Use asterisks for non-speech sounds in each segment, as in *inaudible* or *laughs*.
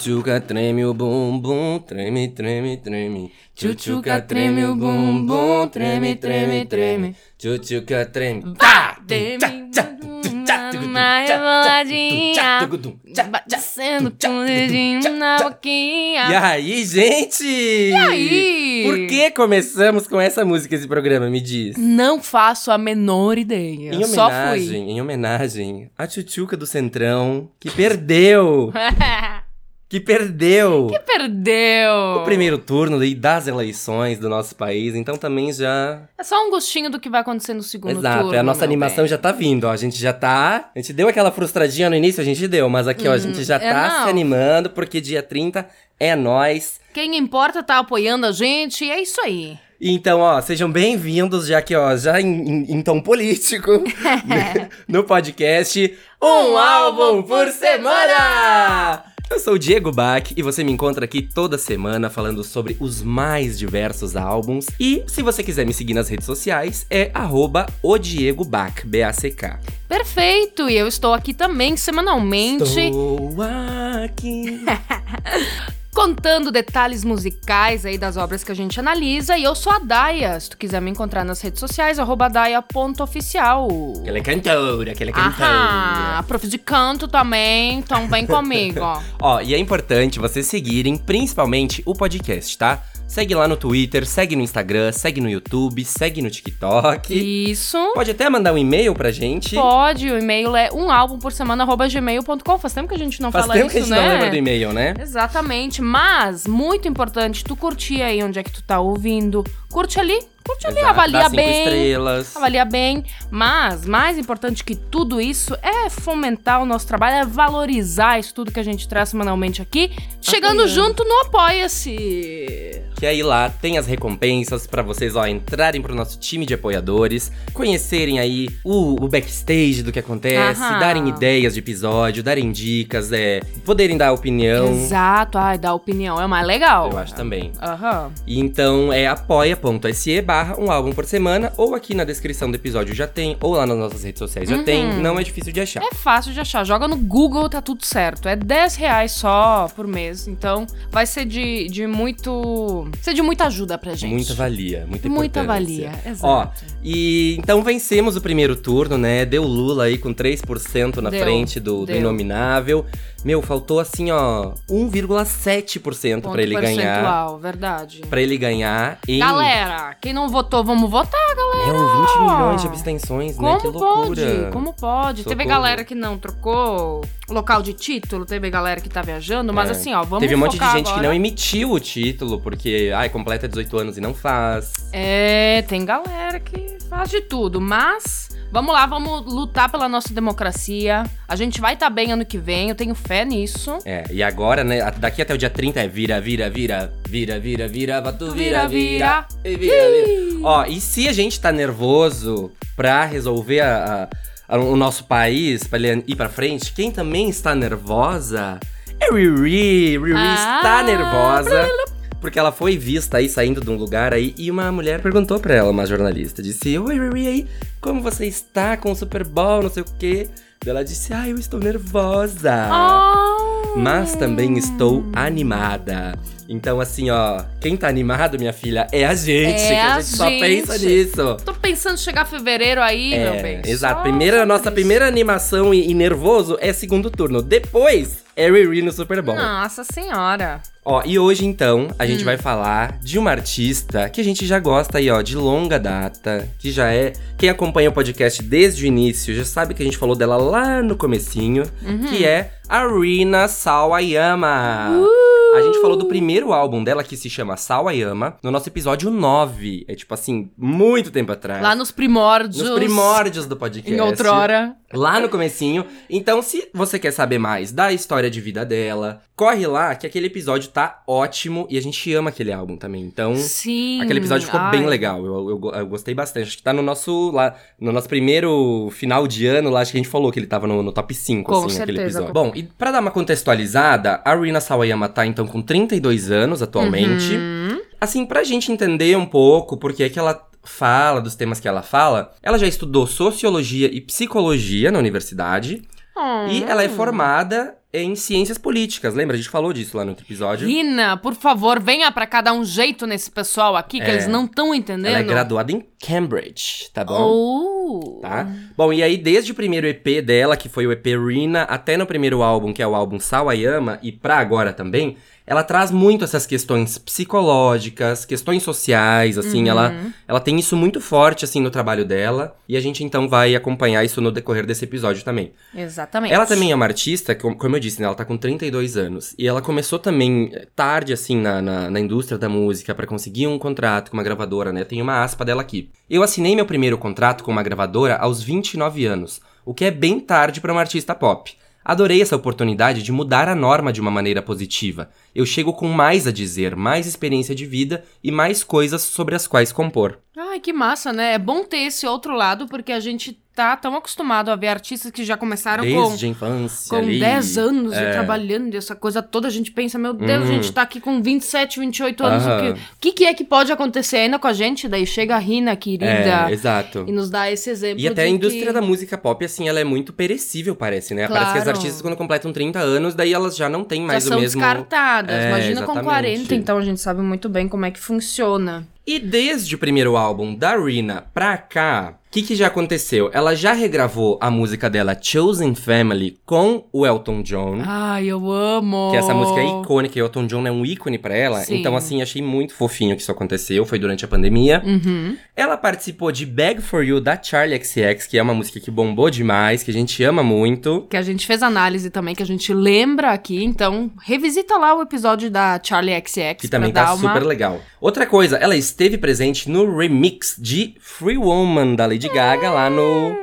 Tchutchuca treme o bumbum, treme, treme, treme. Tchutchuca treme o bumbum, treme, treme, treme. Tchutchuca treme. Pá! Treme uma reboladinha, batendo com o dedinho na boquinha. E aí, gente? E aí? Por que começamos com essa música esse programa, me diz? Não faço a menor ideia. Em Só homenagem, fui. em homenagem à Tchutchuca do Centrão, que perdeu, que perdeu. que perdeu. O primeiro turno das eleições do nosso país, então também já. É só um gostinho do que vai acontecer no segundo Exato, turno. a nossa animação bem. já tá vindo, ó. A gente já tá. A gente deu aquela frustradinha no início, a gente deu, mas aqui, ó, a gente já é, tá não. se animando, porque dia 30 é nós. Quem importa tá apoiando a gente, e é isso aí. Então, ó, sejam bem-vindos, já que, ó, já em, em- em tom político, *laughs* *laughs* no podcast Um Álbum por Semana! Eu sou o Diego Bach e você me encontra aqui toda semana falando sobre os mais diversos álbuns. E se você quiser me seguir nas redes sociais, é arroba o Diego Bach, B-A-C-K. Perfeito, e eu estou aqui também semanalmente Estou aqui. *laughs* contando detalhes musicais aí das obras que a gente analisa. E eu sou a Daya. Se tu quiser me encontrar nas redes sociais, arroba daia.oficial. Ela é cantora, que ela é cantora. Aham, prof de canto também, então vem comigo. *laughs* Ó, e é importante vocês seguirem principalmente o podcast, tá? Segue lá no Twitter, segue no Instagram, segue no YouTube, segue no TikTok. Isso. Pode até mandar um e-mail pra gente. Pode, o e-mail é um álbum por semana, gmail.com. Faz tempo que a gente não Faz fala tempo isso, que a gente né? não lembra do e-mail, né? Exatamente, mas muito importante tu curtir aí onde é que tu tá ouvindo. Curte ali, curte ali, Exato, avalia dá cinco bem. estrelas. Avalia bem, mas mais importante que tudo isso é fomentar o nosso trabalho, é valorizar isso tudo que a gente traz semanalmente aqui, chegando Apoiando. junto no Apoia-se. Que aí lá tem as recompensas pra vocês, ó, entrarem pro nosso time de apoiadores, conhecerem aí o, o backstage do que acontece, Aham. darem ideias de episódio, darem dicas, é, poderem dar opinião. Exato, ai, dar opinião é mais legal. Eu acho também. Aham. E então é apoia.se barra um álbum por semana, ou aqui na descrição do episódio já tem, ou lá nas nossas redes sociais já Uhum. tem, não é difícil de achar. É fácil de achar. Joga no Google, tá tudo certo. É 10 reais só por mês. Então vai ser de, de muito. Ser de muita ajuda pra gente. Muita valia, muita Muita importância. valia, exato. Ó, e então vencemos o primeiro turno, né? Deu Lula aí com 3% na Deu, frente do, do. Inominável. Meu, faltou assim, ó, 1,7% Ponto pra ele ganhar. verdade. Pra ele ganhar em. Galera, quem não votou, vamos votar, galera. Meu, 20 milhões de abstenções, né? Como Que loucura. pode? Como pode? Teve Socorro. galera que não trocou local de título, teve galera que tá viajando, mas É. assim, ó, vamos Teve um monte de gente que agora. não emitiu o título, porque, ai, completa 18 anos e não faz. É, tem galera que faz de tudo, mas vamos lá, vamos lutar pela nossa democracia. A gente vai estar bem ano que vem, eu tenho fé nisso. É, e agora, né, daqui até o dia 30 é vira, vira, vira, vira, vira, vira, batu, vira, vira, e vira, vira. Ó, e se a gente tá nervoso pra resolver a- a- a- o nosso país, pra ele ir pra frente, quem também está nervosa é Riri. Riri Ah. está nervosa. Porque ela foi vista aí saindo de um lugar aí e uma mulher perguntou pra ela, uma jornalista, disse: Oi, Riri, aí, como você está com o Super Bowl, não sei o quê? Ela disse: Ah, eu estou nervosa Ah. mas também estou animada. Então, assim, ó, quem tá animado, minha filha, é a gente, É a a gente só gente. pensa nisso. Tô pensando em chegar fevereiro aí, meu É, bem. exato. Primeira, nossa isso. primeira animação e, e nervoso é segundo turno. Depois é Riri no Super Bowl. Nossa senhora. Ó, e hoje então a Hum. gente vai falar de uma artista que a gente já gosta aí, ó, de longa data, que já é. Quem acompanha o podcast desde o início já sabe que a gente falou dela lá no comecinho, Uhum. que é a Rina Sawayama. Uh! A gente falou do primeiro álbum dela que se chama Sawayama, no nosso episódio 9. É tipo assim, muito tempo atrás. Lá nos primórdios. Nos primórdios do podcast. Em outrora. Lá no comecinho. Então, se você quer saber mais da história de vida dela, corre lá que aquele episódio tá ótimo e a gente ama aquele álbum também. Então, Sim. aquele episódio ficou Ai. bem legal. Eu, eu, eu gostei bastante. Acho que tá no nosso lá, no nosso primeiro final de ano lá, acho que a gente falou que ele tava no, no top 5 Com assim, aquele certeza. episódio. Bom, e pra dar uma contextualizada, a Rina Sawayama tá então com 32 anos atualmente. Uhum. Assim, pra gente entender um pouco porque é que ela fala, dos temas que ela fala, ela já estudou sociologia e psicologia na universidade. E ela é Hum. formada em ciências políticas. Lembra? A gente falou disso lá no outro episódio. Rina, por favor, venha pra cá dar um jeito nesse pessoal aqui, que É. eles não estão entendendo. Ela é graduada em Cambridge, tá bom? Oh. Tá? Bom, e aí desde o primeiro EP dela, que foi o EP Rina, até no primeiro álbum, que é o álbum Sawayama, e pra agora também, ela traz muito essas questões psicológicas, questões sociais, assim, ela, ela tem isso muito forte, assim, no trabalho dela, e a gente então vai acompanhar isso no decorrer desse episódio também. Exatamente. Ela também é uma artista, com- como eu disse, né, ela tá com 32 anos. E ela começou também eh, tarde, assim, na, na, na indústria da música, pra conseguir um contrato com uma gravadora, né? Tem uma aspa dela aqui. Eu assinei meu primeiro contrato com uma gravadora aos 29 anos, o que é bem tarde pra uma artista pop. Adorei essa oportunidade de mudar a norma de uma maneira positiva. Eu chego com mais a dizer, mais experiência de vida e mais coisas sobre as quais compor. Ai, que massa, né? É bom ter esse outro lado, porque a gente tá tão acostumado a ver artistas que já começaram com, Desde infância com ali. 10 anos é. e trabalhando essa coisa toda. A gente pensa, meu Deus, Uhum. a gente tá aqui com 27, 28 anos. O que, que, que é que pode acontecer ainda com a gente? Daí chega a Rina, querida, É, exato. e nos dá esse exemplo. E até a indústria que... da música pop, assim, ela é muito perecível, parece, né? Parece que as Claro. artistas, quando completam 30 anos, daí elas já não têm mais já são o mesmo. descartadas. É, Imagina com exatamente. 40, então a gente sabe muito bem como é que funciona. E desde o primeiro álbum da Rina pra cá, o que, que já aconteceu? Ela já regravou a música dela Chosen Family com o Elton John. Ai, eu amo! Que essa música é icônica, e o Elton John é um ícone pra ela. Sim. Então, assim, achei muito fofinho que isso aconteceu. Foi durante a pandemia. Uhum. Ela participou de Bag for You da Charlie XX, que é uma música que bombou demais, que a gente ama muito. Que a gente fez análise também, que a gente lembra aqui. Então, revisita lá o episódio da Charlie XX. Que também tá uma... super legal. Outra coisa, ela esteve presente no remix de Free Woman da Lady Gaga lá no,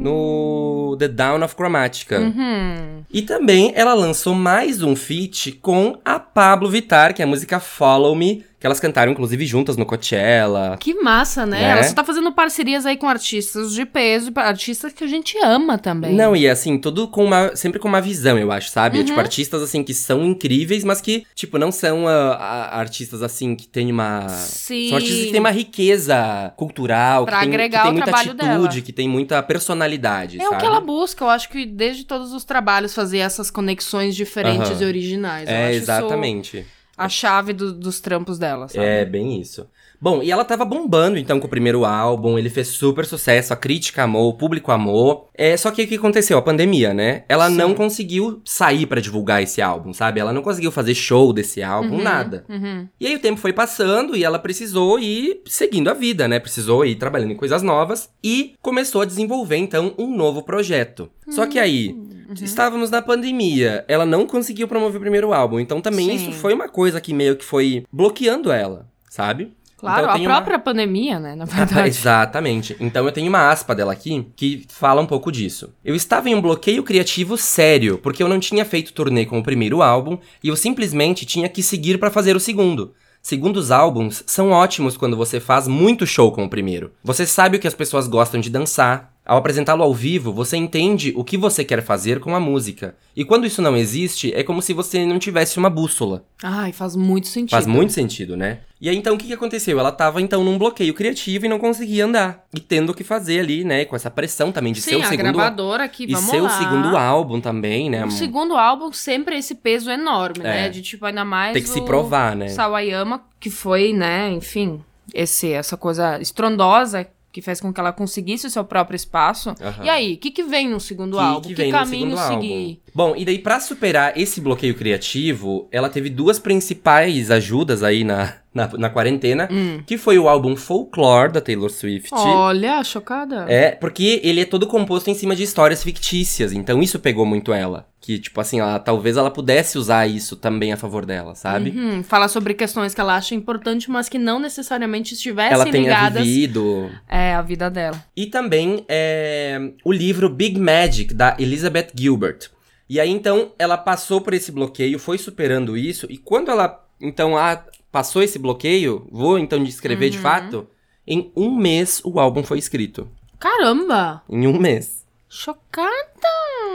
no The Down of Chromatica. Uhum. E também ela lançou mais um feat com a Pablo Vittar, que é a música Follow Me, que elas cantaram inclusive juntas no Coachella. Que massa, né? Né? Ela só tá fazendo parcerias aí com artistas de peso, artistas que a gente ama também. Não, e assim, tudo com uma. Sempre com uma visão, eu acho, sabe? Uhum. Tipo, artistas assim que são incríveis, mas que, tipo, não são ah, artistas assim que tem uma. Sim. São artistas que têm uma riqueza cultural, Pra que tem, agregar que tem muita trabalho atitude, dela. que tem muita personalidade, É sabe? o que ela busca, eu acho que desde todos os trabalhos fazer essas conexões diferentes Aham. e originais. Eu É, exatamente. Isso a chave do- dos trampos dela, sabe? É, bem isso. Bom, e ela tava bombando então com o primeiro álbum, ele fez super sucesso, a crítica amou, o público amou. É, só que o que aconteceu? A pandemia, né? Ela Sim. não conseguiu sair pra divulgar esse álbum, sabe? Ela não conseguiu fazer show desse álbum, Uhum, nada. uhum. E aí o tempo foi passando e ela precisou ir seguindo a vida, né? Precisou ir trabalhando em coisas novas e começou a desenvolver então um novo projeto. Só que aí Uhum. estávamos na pandemia, ela não conseguiu promover o primeiro álbum, então também Sim. isso foi uma coisa que meio que foi bloqueando ela, sabe? Claro, Então, a uma- própria pandemia, né, na *laughs* verdade. Exatamente. Então eu tenho uma aspa dela aqui que fala um pouco disso. Eu estava em um bloqueio criativo sério, porque eu não tinha feito turnê com o primeiro álbum e eu simplesmente tinha que seguir pra fazer o segundo. Segundos álbuns são ótimos quando você faz muito show com o primeiro. Você sabe o que as pessoas gostam de dançar. Ao apresentá-lo ao vivo, você entende o que você quer fazer com a música. E quando isso não existe, é como se você não tivesse uma bússola. Ai, faz muito sentido. Faz muito sentido, né? E aí, então, o que, que aconteceu? Ela tava, então, num bloqueio criativo e não conseguia andar. E tendo o que fazer ali, né? Com essa pressão também de Sim, ser o a segundo... gravadora aqui, E vamos ser lá. segundo álbum também, né? O segundo álbum sempre esse peso enorme, É. né? De tipo, ainda mais Tem que se provar, né? Sawayama, que foi, né, enfim, esse, essa coisa estrondosa que fez com que ela conseguisse o seu próprio espaço. Aham. E aí, o que, que vem no segundo Que- álbum? que Que, caminho seguir? Bom, e daí pra superar esse bloqueio criativo, ela teve duas principais ajudas aí na, na, na quarentena, Hum. que foi o álbum Folklore, da Taylor Swift. Olha, chocada. É, porque ele é todo composto em cima de histórias fictícias, então isso pegou muito ela. Que, tipo assim, ela, talvez ela pudesse usar isso também a favor dela, sabe? Uhum, Fala sobre questões que ela acha importantes, mas que não necessariamente estivessem ela tenha ligadas vivido. é, à vida dela. E também é, o livro Big Magic, da Elizabeth Gilbert. E aí, então, ela passou por esse bloqueio, foi superando isso, e quando ela, então, ah, passou esse bloqueio, vou então descrever de Uhum. fato, em um mês o álbum foi escrito. Caramba! Em um mês. Chocada!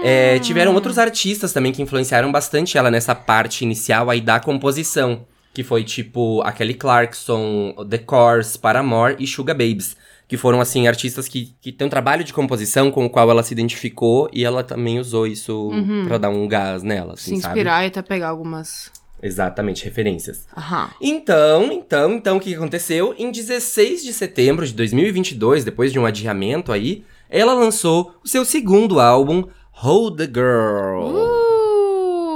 É, tiveram outros artistas também que influenciaram bastante ela nessa parte inicial aí da composição. Que foi tipo a Kelly Clarkson, The Course, Paramore e Sugar Babes. Que foram, assim, artistas que, que têm um trabalho de composição com o qual ela se identificou e ela também usou isso Uhum. pra dar um gás nela, assim, Se sabe? inspirar e até pegar algumas. Exatamente, referências. Aham. Então, então, então, o que que aconteceu? Em 16 de setembro de 2022, depois de um adiamento aí, ela lançou o seu segundo álbum, Hold the Girl.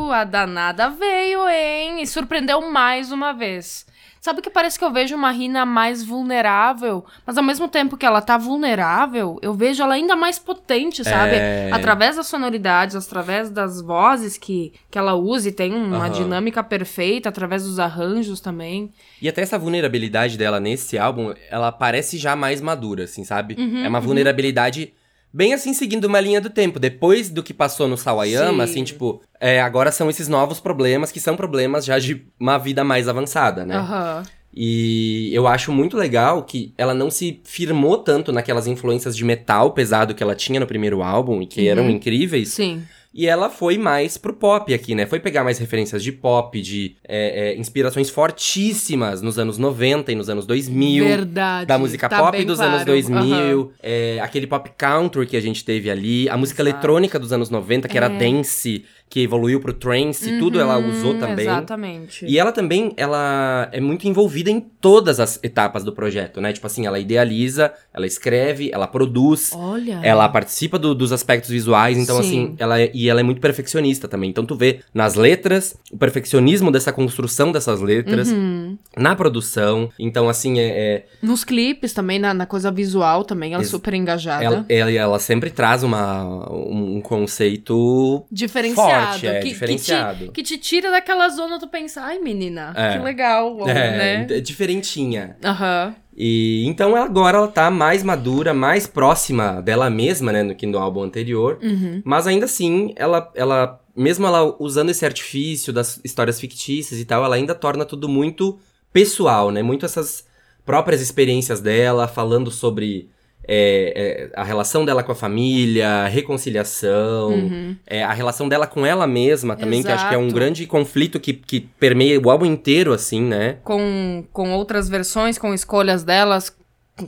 Uh, a danada veio, hein? E surpreendeu mais uma vez. Sabe que parece que eu vejo uma Rina mais vulnerável, mas ao mesmo tempo que ela tá vulnerável, eu vejo ela ainda mais potente, sabe? É. Através das sonoridades, através das vozes que, que ela usa e tem uma Aham. dinâmica perfeita, através dos arranjos também. E até essa vulnerabilidade dela nesse álbum, ela parece já mais madura, assim, sabe? Uhum, é uma vulnerabilidade bem assim, seguindo uma linha do tempo. Depois do que passou no Sawayama, Sim. assim, tipo, é, agora são esses novos problemas que são problemas já de uma vida mais avançada, né? Aham. E eu acho muito legal que ela não se firmou tanto naquelas influências de metal pesado que ela tinha no primeiro álbum e que Uhum. eram incríveis. Sim. E ela foi mais pro pop aqui, né? Foi pegar mais referências de pop, de é, é, inspirações fortíssimas nos anos 90 e nos anos 2000. Verdade. Da música Tá pop dos anos claro. 2000, Aham. é, aquele pop country que a gente teve ali, a música Exato. eletrônica dos anos 90, que era É. dance, que evoluiu pro trance, tudo ela Uhum, usou também. Exatamente. E ela também, ela é muito envolvida em todas as etapas do projeto, né? Tipo assim, ela idealiza, ela escreve, ela produz, Olha. ela participa do- dos aspectos visuais, então Ah. Sim. assim, ela é, e ela é muito perfeccionista também. Então tu vê nas letras, o perfeccionismo dessa construção dessas letras, Uhum. na produção. Então assim, é, é- Nos clipes também, na, na coisa visual também, ela é super engajada. ela, ela, ela sempre traz uma, um, um conceito Diferenciado. forte, é, que, diferenciado. Que te, que te tira daquela zona tu pensar, ai menina, É. que legal, é, né? é diferentinha. Aham. E então agora ela tá mais madura, mais próxima dela mesma, né, do que no álbum anterior. Uhum. Mas ainda assim, ela, ela, mesmo ela usando esse artifício das histórias fictícias e tal, ela ainda torna tudo muito pessoal, né? Muito essas próprias experiências dela, falando sobre é, é, a relação dela com a família, a reconciliação, Uhum. é, a relação dela com ela mesma também, que acho que é um Exato. grande conflito que, que permeia o álbum inteiro, assim, né? Com, com outras versões, com escolhas delas,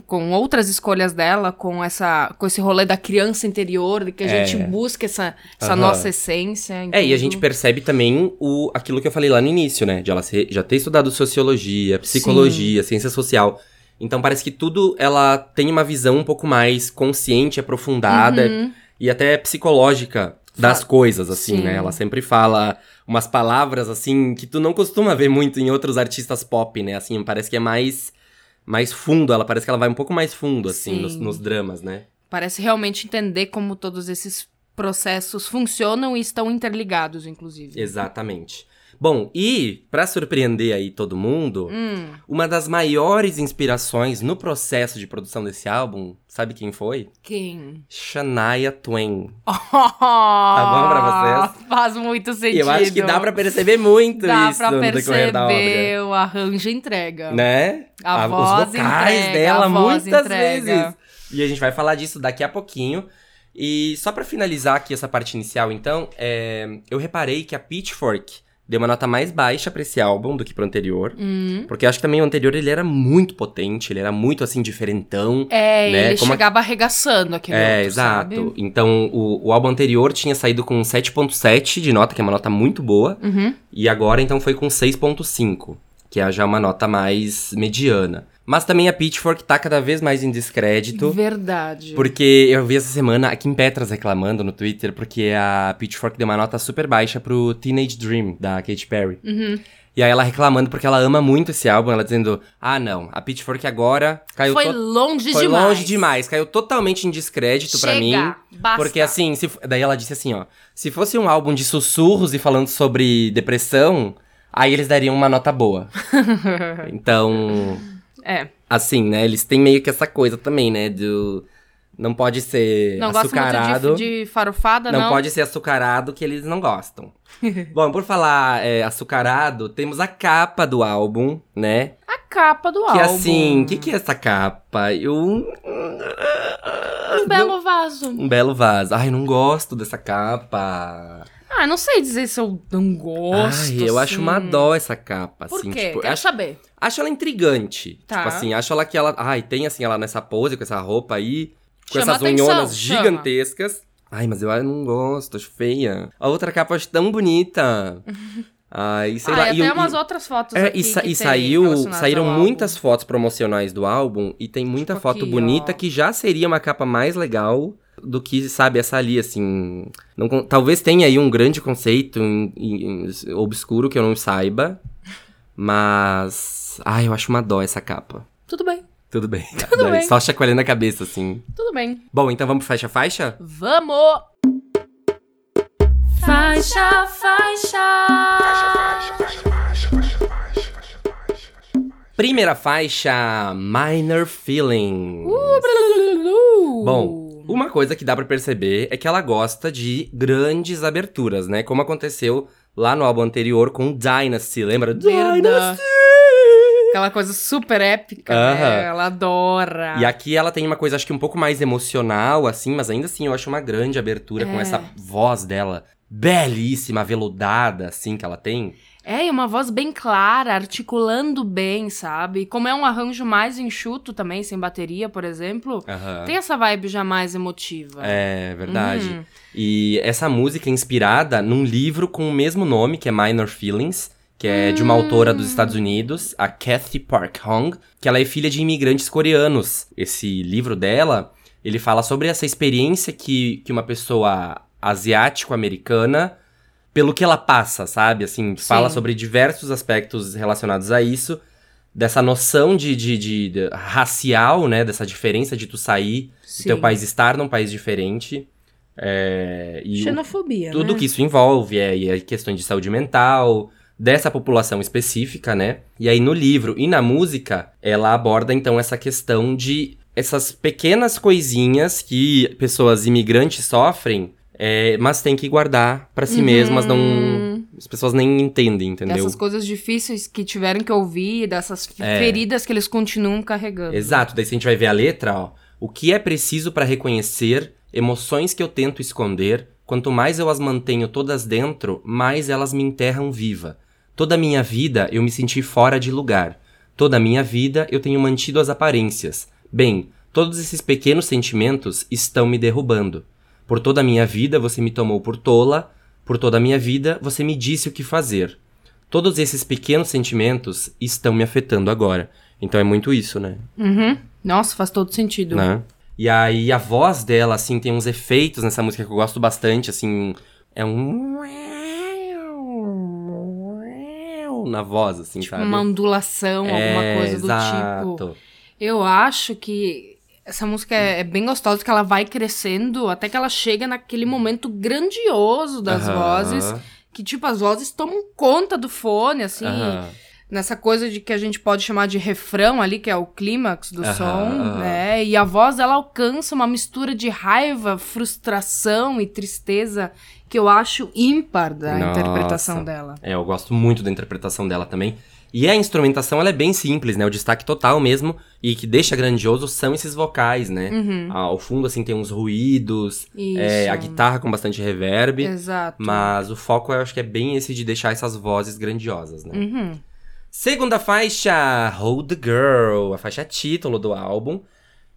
com- outras escolhas dela, com essa com esse rolê da criança interior, de que a É. gente busca essa, essa Aham. nossa essência. É, e a gente percebe também o, aquilo que eu falei lá no início, né? De ela ser- já ter estudado sociologia, psicologia, ciência social. Então parece que tudo ela tem uma visão um pouco mais consciente, aprofundada Uhum. e até psicológica das coisas, assim, Sim. né? Ela sempre fala umas palavras, assim, que tu não costuma ver muito em outros artistas pop, né? Assim, parece que é mais, mais fundo, ela parece que ela vai um pouco mais fundo, assim, nos, nos dramas, né? Parece realmente entender como todos esses processos funcionam e estão interligados, inclusive. Exatamente. Bom, e pra surpreender aí todo mundo, Hum. Uma das maiores inspirações no processo de produção desse álbum, sabe quem foi? Quem? Shania Twain. Tá bom pra vocês? Faz muito sentido. E eu acho que dá pra perceber muito Dá isso pra no decorrer da obra. perceber o arranjo entrega. Né? A A- voz os vocais entrega, dela muitas entrega. vezes. E a gente vai falar disso daqui a pouquinho. E só pra finalizar aqui essa parte inicial, então, é, eu reparei que a Pitchfork deu uma nota mais baixa pra esse álbum do que pro anterior. Hum. Porque eu acho que também o anterior ele era muito potente, ele era muito assim diferentão. É, Né? ele Como a- chegava arregaçando aquele É, outro, exato. sabe? Então, o, o álbum anterior tinha saído com 7.7 de nota, que é uma nota muito boa. Uhum. E agora, então, foi com 6.5, que é já uma nota mais mediana. Mas também a Pitchfork tá cada vez mais em descrédito. Verdade. Porque eu vi essa semana a Kim Petras reclamando no Twitter, porque a Pitchfork deu uma nota super baixa pro Teenage Dream, da Katy Perry. Uhum. E aí ela reclamando porque ela ama muito esse álbum, ela dizendo: Ah, não, a Pitchfork agora caiu Foi longe foi demais. longe demais, caiu totalmente em descrédito pra Chega, mim. basta. Porque assim, se daí ela disse assim, ó, se fosse um álbum de sussurros e falando sobre depressão, aí eles dariam uma nota boa. *laughs* então, É, assim, né, eles têm meio que essa coisa também, né, do não pode ser não gosto açucarado. muito de, de farofada, não. Não pode ser açucarado que eles não gostam. *laughs* Bom, por falar é, açucarado, temos a capa do álbum, né? A capa do Que álbum. assim, o que, que é essa capa? Eu. Um belo vaso. Um belo vaso. Ai, não gosto dessa capa. Ah, não sei dizer se eu não gosto. Ai, eu acho assim. uma dó essa capa, Por assim. quê? Tipo, Quero acho, saber. acho ela intrigante. Tá. Tipo assim, acho ela que ela. Ai, tem assim, ela nessa pose, com essa roupa aí, com Chama essas atenção, unhonas chama. gigantescas. Ai, mas eu não gosto, acho feia. A outra capa eu acho tão bonita. *laughs* Ai, sei ah, lá. e até o- umas e- outras fotos É, aqui e, sa- e tem saiu, saíram muitas álbum. fotos promocionais do álbum e tem muita Tipo foto aqui, bonita ó. que já seria uma capa mais legal do que, sabe, essa ali, assim. Não talvez tenha aí um grande conceito em- em- obscuro que eu não saiba, mas. Ai, eu acho uma dó essa capa. Tudo bem, Tudo bem. *laughs* Tudo bem. Só chacoalhando a cabeça, assim. tudo bem. Bom, então vamos pro faixa-faixa? Vamos! Faixa, faixa! Primeira faixa, Minor Feelings. Uh, Bom, uma coisa que dá pra perceber é que ela gosta de grandes aberturas, né? Como aconteceu lá no álbum anterior com Dynasty, lembra? Verdade. Aquela coisa super épica, Aham. né? Ela adora. E aqui ela tem uma coisa, acho que um pouco mais emocional, assim, mas ainda assim eu acho uma grande abertura com É. essa voz dela belíssima, aveludada, assim, que ela tem. É, e uma voz bem clara, articulando bem, sabe? Como é um arranjo mais enxuto também, sem bateria, por exemplo, Aham. tem essa vibe já mais emotiva. É, verdade. Uhum. E essa música é inspirada num livro com o mesmo nome, que é Minor Feelings, que é de uma autora dos Estados Unidos, a Kathy Park Hong, que ela é filha de imigrantes coreanos. Esse livro dela, ele fala sobre essa experiência que, que uma pessoa asiático-americana, pelo que ela passa, sabe? Assim, fala Sim. sobre diversos aspectos relacionados a isso, dessa noção de, de, de- de- racial, né? Dessa diferença de tu sair Sim. do teu país estar num país diferente. É, e o- Xenofobia, tudo né? que isso envolve, é, e é questões de saúde mental, dessa população específica, né? E aí no livro e na música, ela aborda então essa questão de essas pequenas coisinhas que pessoas imigrantes sofrem, é, mas tem que guardar pra si Uhum. mesmas, não. As pessoas nem entendem, entendeu? Dessas coisas difíceis que tiveram que ouvir, dessas É. feridas que eles continuam carregando. Exato, daí se a gente vai ver a letra, ó. O que é preciso pra reconhecer emoções que eu tento esconder, quanto mais eu as mantenho todas dentro, mais elas me enterram viva. Toda a minha vida eu me senti fora de lugar. Toda a minha vida eu tenho mantido as aparências. Bem, todos esses pequenos sentimentos estão me derrubando. Por toda a minha vida você me tomou por tola, por toda a minha vida você me disse o que fazer. Todos esses pequenos sentimentos estão me afetando agora. Então é muito isso, né? Uhum. Nossa, faz todo sentido. né? E aí a voz dela, assim, tem uns efeitos nessa música que eu gosto bastante, assim, é um na voz, assim, Tipo, sabe? uma ondulação, alguma É, coisa do exato. tipo. Eu acho que essa música é, é bem gostosa, que ela vai crescendo até que ela chega naquele momento grandioso das vozes. Que, tipo, as vozes tomam conta do fone, assim. Nessa coisa de que a gente pode chamar de refrão ali, que é o clímax do som, né? E a voz, ela alcança uma mistura de raiva, frustração e tristeza que eu acho ímpar da Nossa. interpretação dela. É, eu gosto muito da interpretação dela também. E a instrumentação, ela é bem simples, né? O destaque total mesmo, e que deixa grandioso são esses vocais, né? Uhum. Ah, Ao fundo, assim, tem uns ruídos, é, a guitarra com bastante reverb. Exato. Mas o foco eu acho que é bem esse de deixar essas vozes grandiosas, né? Uhum. Segunda faixa, Hold the Girl, a faixa título do álbum.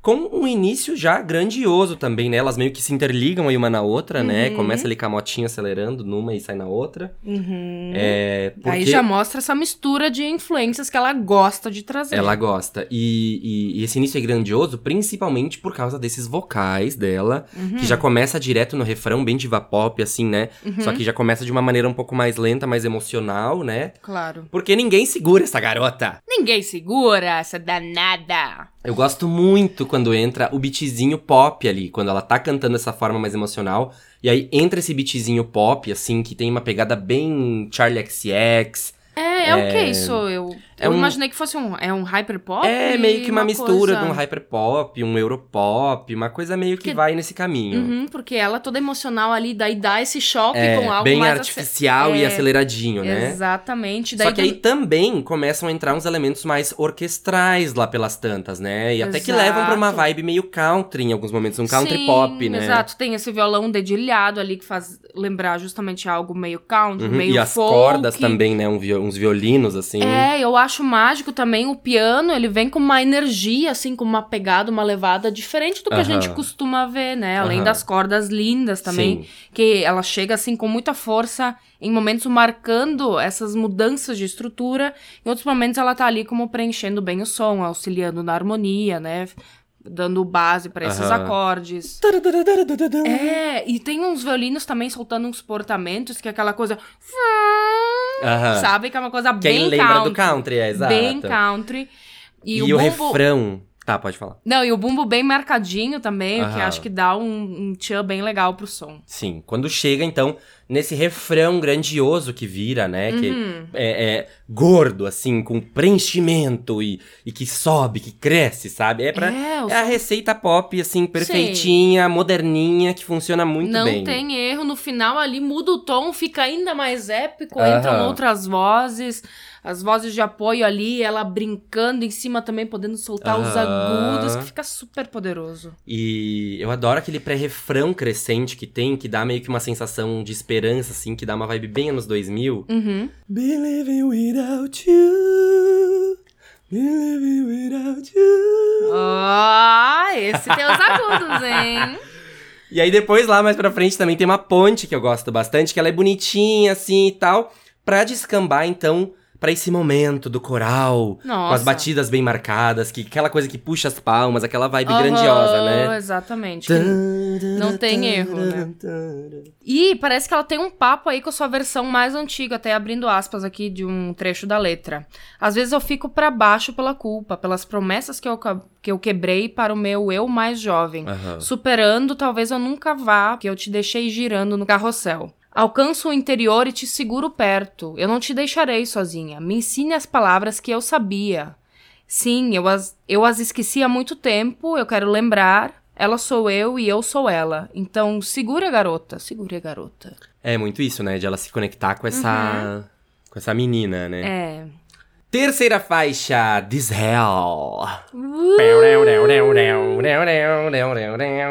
Com um início já grandioso também, né? Elas meio que se interligam aí uma na outra, né? Uhum. Começa ali com a motinha acelerando numa e sai na outra. Uhum. É, porque Aí já mostra essa mistura de influências que ela gosta de trazer. ela gosta. E, e- e esse início é grandioso, principalmente por causa desses vocais dela, Uhum. que já começa direto no refrão, bem diva pop, assim, né? Uhum. Só que já começa de uma maneira um pouco mais lenta, mais emocional, né? Claro. Porque ninguém segura essa garota. Ninguém segura essa danada. Eu gosto muito quando entra o beatzinho pop ali, quando ela tá cantando dessa forma mais emocional. E aí entra esse beatzinho pop, assim, que tem uma pegada bem Charlie XX. É, é, o que isso? Eu É eu um- imaginei que fosse um, é um hyperpop. É meio que uma, mistura coisa- de um hyperpop, um europop, uma coisa meio que Que- vai nesse caminho. Uhum, porque ela é toda emocional ali, daí dá esse choque É, com algo bem mais artificial e é, aceleradinho, né? Exatamente. Daí Só que aí também começam a entrar uns elementos mais orquestrais lá pelas tantas, né? E até que Exato. levam pra uma vibe meio country em alguns momentos, um country Sim, pop, né? Exato, tem esse violão dedilhado ali que faz lembrar justamente algo meio country, Uhum, meio E as folk. cordas também, né? Um uns violinos, assim. É, eu acho mágico também o piano, ele vem com uma energia, assim, com uma pegada, uma levada diferente do que a Aham. gente costuma ver, né? Além Aham. das cordas lindas também, Sim. que ela chega, assim, com muita força, em momentos marcando essas mudanças de estrutura, em outros momentos ela tá ali como preenchendo bem o som, auxiliando na harmonia, né? Dando base pra esses Aham. acordes. É, e tem uns violinos também soltando uns portamentos, que é aquela coisa. Aham. Sabe? Que é uma coisa Quem bem lembra country. do country, é exato. Bem country. E, E, o, o, bumbo... refrão. Tá, pode falar. Não, e o bumbo bem marcadinho também, o que acho que dá um, um tchan bem legal pro som. Sim. Quando chega, então, nesse refrão grandioso que vira, né? Que Uhum. é, é gordo, assim, com preenchimento e, e que sobe, que cresce, sabe? É pra. É, o É a receita pop, assim, perfeitinha, moderninha, que funciona muito não bem. tem erro. No final ali muda o tom, fica ainda mais épico, Aham. entram outras vozes. As vozes de apoio ali, ela brincando em cima também, podendo soltar os Aham. agudos, que fica super poderoso. E eu adoro aquele pré-refrão crescente que tem, que dá meio que uma sensação de esperança, assim, que dá uma vibe bem anos 2000. Uhum. Believing without you. Believing without you. Ah, esse tem os agudos, *laughs* hein? E aí depois lá mais pra frente também tem uma ponte que eu gosto bastante, que ela é bonitinha assim e tal, pra descambar então pra esse momento do coral, com as Nossa. batidas bem marcadas, que aquela coisa que puxa as palmas, aquela vibe Aham, grandiosa, né? Exatamente. Não tem erro, né? E parece que ela tem um papo aí com a sua versão mais antiga, até abrindo aspas aqui de um trecho da letra. Às vezes eu fico pra baixo pela culpa, pelas promessas que eu, que eu quebrei para o meu eu mais jovem. Aham. Superando, talvez eu nunca vá, que eu te deixei girando no carrossel. Alcanço o interior e te seguro perto. Eu não te deixarei sozinha. Me ensine as palavras que eu sabia. Sim, eu as, eu as esqueci há muito tempo, eu quero lembrar. Ela sou eu e eu sou ela. Então, segura, garota. Segura, garota. É muito isso, né? De ela se conectar com essa. Com essa menina, né? É. Terceira faixa, This Hell. Uh,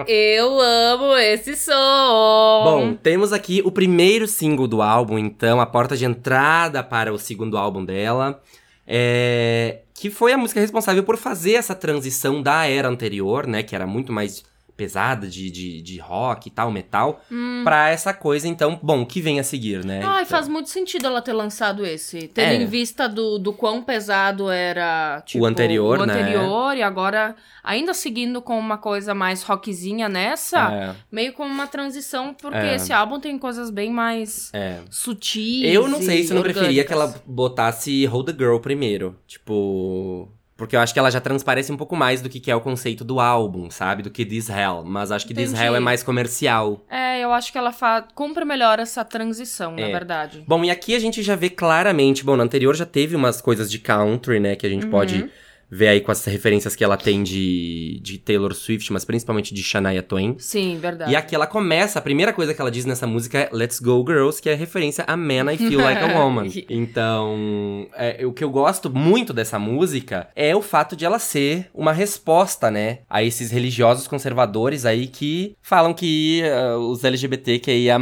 eu amo esse som. Bom, temos aqui o primeiro single do álbum, então, a porta de entrada para o segundo álbum dela. É, que foi a música responsável por fazer essa transição da era anterior, né? Que era muito mais pesada de, de, de rock e tal, metal, pra essa coisa, então, bom, que vem a seguir, né? Hum. Ai, Então, faz muito sentido ela ter lançado esse. Tendo É. em vista do, do quão pesado era, tipo, anterior, o né? anterior, e agora, ainda seguindo com uma coisa mais rockzinha nessa, É, meio como uma transição, porque É. esse álbum tem coisas bem mais é. sutis. Eu não sei se eu não preferia que ela botasse Hold the Girl primeiro. Tipo. Porque eu acho que ela já transparece um pouco mais do que que é o conceito do álbum, sabe? Do que This Hell. Mas acho que This Entendi. Hell é mais comercial. É, eu acho que ela fa... cumpre melhor essa transição, na É. verdade. Bom, e aqui a gente já vê claramente. Bom, no anterior já teve umas coisas de country, né? Que a gente Uhum. pode ver aí com as referências que ela tem de, de Taylor Swift, mas principalmente de Shania Twain. Sim, verdade. E aqui ela começa, a primeira coisa que ela diz nessa música é Let's Go Girls, que é referência a Man I Feel Like a *laughs* Woman. Então, é, o que eu gosto muito dessa música é o fato de ela ser uma resposta, né, a esses religiosos conservadores aí que falam que ah, os LGBTQIA+,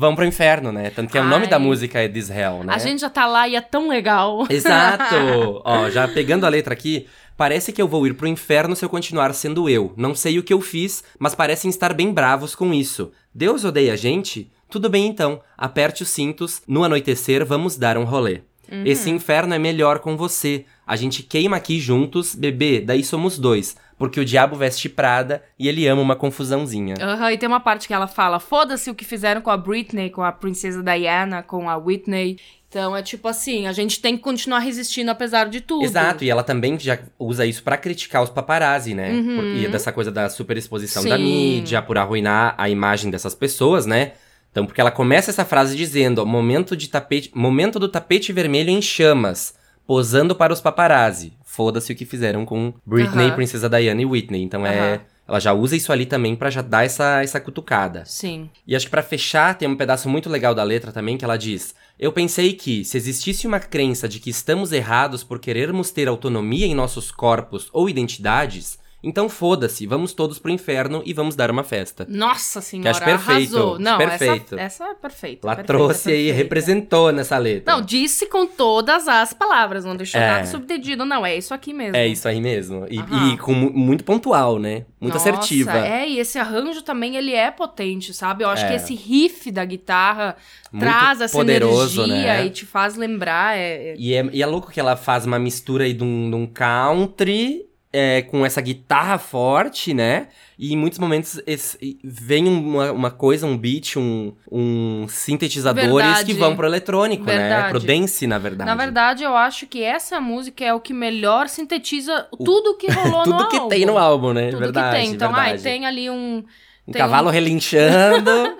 vão pro inferno, né? Tanto que o nome Ai. da música é This Hell, né? A gente já tá lá e é tão legal. *laughs* Exato! Ó, já pegando a letra aqui, parece que eu vou ir pro inferno se eu continuar sendo eu. Não sei o que eu fiz, mas parecem estar bem bravos com isso. Deus odeia a gente? Tudo bem então, aperte os cintos, no anoitecer vamos dar um rolê. Esse inferno é melhor com você. A gente queima aqui juntos, bebê, daí somos dois. Porque o diabo veste Prada e ele ama uma confusãozinha. Aham, e tem uma parte que ela fala: foda-se o que fizeram com a Britney, com a princesa Diana, com a Whitney. Então é tipo assim: a gente tem que continuar resistindo apesar de tudo. Exato, e ela também já usa isso pra criticar os paparazzi, né? Por- E dessa coisa da superexposição da mídia, por arruinar a imagem dessas pessoas, né? Então, porque ela começa essa frase dizendo, momento de tapete, momento do tapete vermelho em chamas. posando para os paparazzi. Foda-se o que fizeram com Britney. Princesa Diana e Whitney. Então é. Ela já usa isso ali também pra já dar essa, essa cutucada. Sim. E acho que pra fechar, tem um pedaço muito legal da letra também que ela diz: Eu pensei que, se existisse uma crença de que estamos errados por querermos ter autonomia em nossos corpos ou identidades, então foda-se, vamos todos pro inferno e vamos dar uma festa. Nossa senhora, acho perfeito, arrasou. Não, perfeito. Essa, essa é perfeita. Ela perfeita, trouxe aí, perfeita. representou nessa letra. Não, disse com todas as palavras, não deixou É. nada subtendido, não. É isso aqui mesmo. É isso aí mesmo. E, e com mu- muito pontual, né? Muito Nossa, assertiva. É, e esse arranjo também, ele é potente, sabe? Eu acho É. que esse riff da guitarra Muito traz essa poderoso, energia né? e te faz lembrar. É, é- E é, e é louco que ela faz uma mistura aí de um, de um country é, com essa guitarra forte, né? E em muitos momentos esse- vem uma, uma coisa, um beat, um, um sintetizadores Verdade. que vão pro eletrônico, né? Verdade. Pro dance, na verdade. Na verdade, eu acho que essa música é o que melhor sintetiza tudo que rolou *laughs* no Tudo álbum. que tem no álbum, né? Tudo verdade, que tem. Então, ai, verdade. tem ali um... Um tem cavalo relinchando.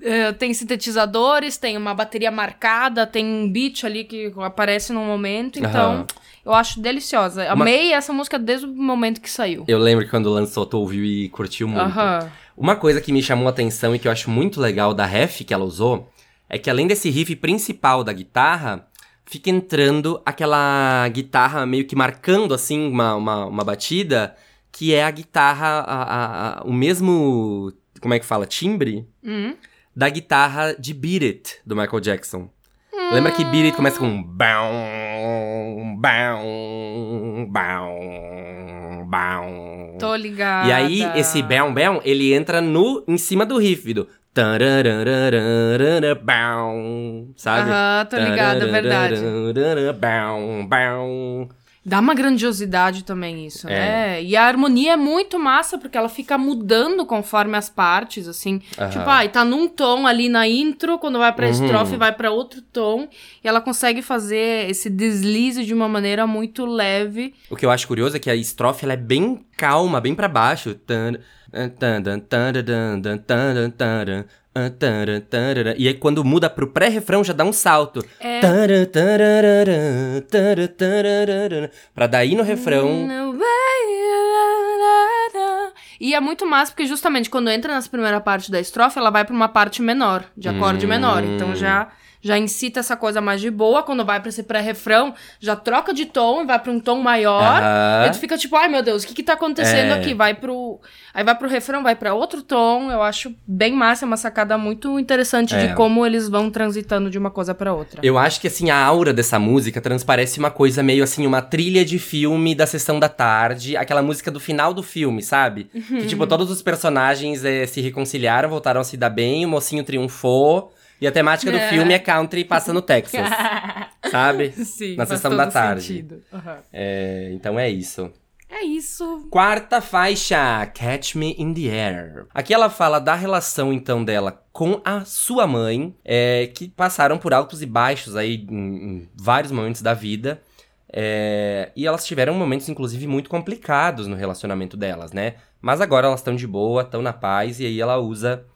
Eh, *laughs* tem sintetizadores, tem uma bateria marcada, tem um beat ali que aparece num momento, então Aham. eu acho deliciosa. Amei essa música desde o momento que saiu. Eu lembro que quando lançou, tu ouviu e curtiu muito. Aham. Uma coisa que me chamou a atenção e que eu acho muito legal da ref que ela usou é que além desse riff principal da guitarra, fica entrando aquela guitarra meio que marcando assim uma, uma, uma batida, que é a guitarra, a- a- a- o mesmo. Como é que fala? Timbre? Hum. Da guitarra de Beat It, do Michael Jackson. Lembra que Beat It começa com bão, bão, bão, bão. Tô ligada. E aí, esse bão bão, ele entra no, em cima do riff do bão, sabe? Aham, tô ligada, é verdade. Bão, bão. Dá uma grandiosidade também isso, É. né? E a harmonia é muito massa, porque ela fica mudando conforme as partes, assim. Aham. Tipo, ai, tá num tom ali na intro, quando vai pra Uhum. estrofe vai pra outro tom. E ela consegue fazer esse deslize de uma maneira muito leve. O que eu acho curioso é que a estrofe ela é bem calma, bem pra baixo. Tan, tan, tan, tan, tan, tan, tan, tan, tan, tan, tan, E aí quando muda pro pré-refrão já dá um salto. É. Pra daí no refrão. E é muito massa, porque justamente quando entra nessa primeira parte da estrofe, ela vai pra uma parte menor, de acorde Hum. menor. Então já já incita essa coisa mais de boa. Quando vai pra esse pré-refrão, já troca de tom e vai pra um tom maior. Aham. E tu fica tipo, ai meu Deus, o que que tá acontecendo É. aqui? Vai pro. Aí vai pro refrão, vai pra outro tom. Eu acho bem massa, é uma sacada muito interessante É. de como eles vão transitando de uma coisa pra outra. Eu acho que assim, a aura dessa música transparece uma coisa meio assim, uma trilha de filme da sessão da tarde, aquela música do final do filme, sabe? Que tipo, todos os personagens eh, se reconciliaram, voltaram a se dar bem, o mocinho triunfou. E a temática do É. filme é country passa no Texas, *laughs* sabe? Sim, Na faz sessão da tarde. Aham. É, então é isso. É isso. Quarta faixa, Catch Me in the Air. Aqui ela fala da relação, então, dela com a sua mãe, é, que passaram por altos e baixos aí em, em vários momentos da vida. É, e elas tiveram momentos, inclusive, muito complicados no relacionamento delas, né? Mas agora elas estão de boa, estão na paz, e aí ela usa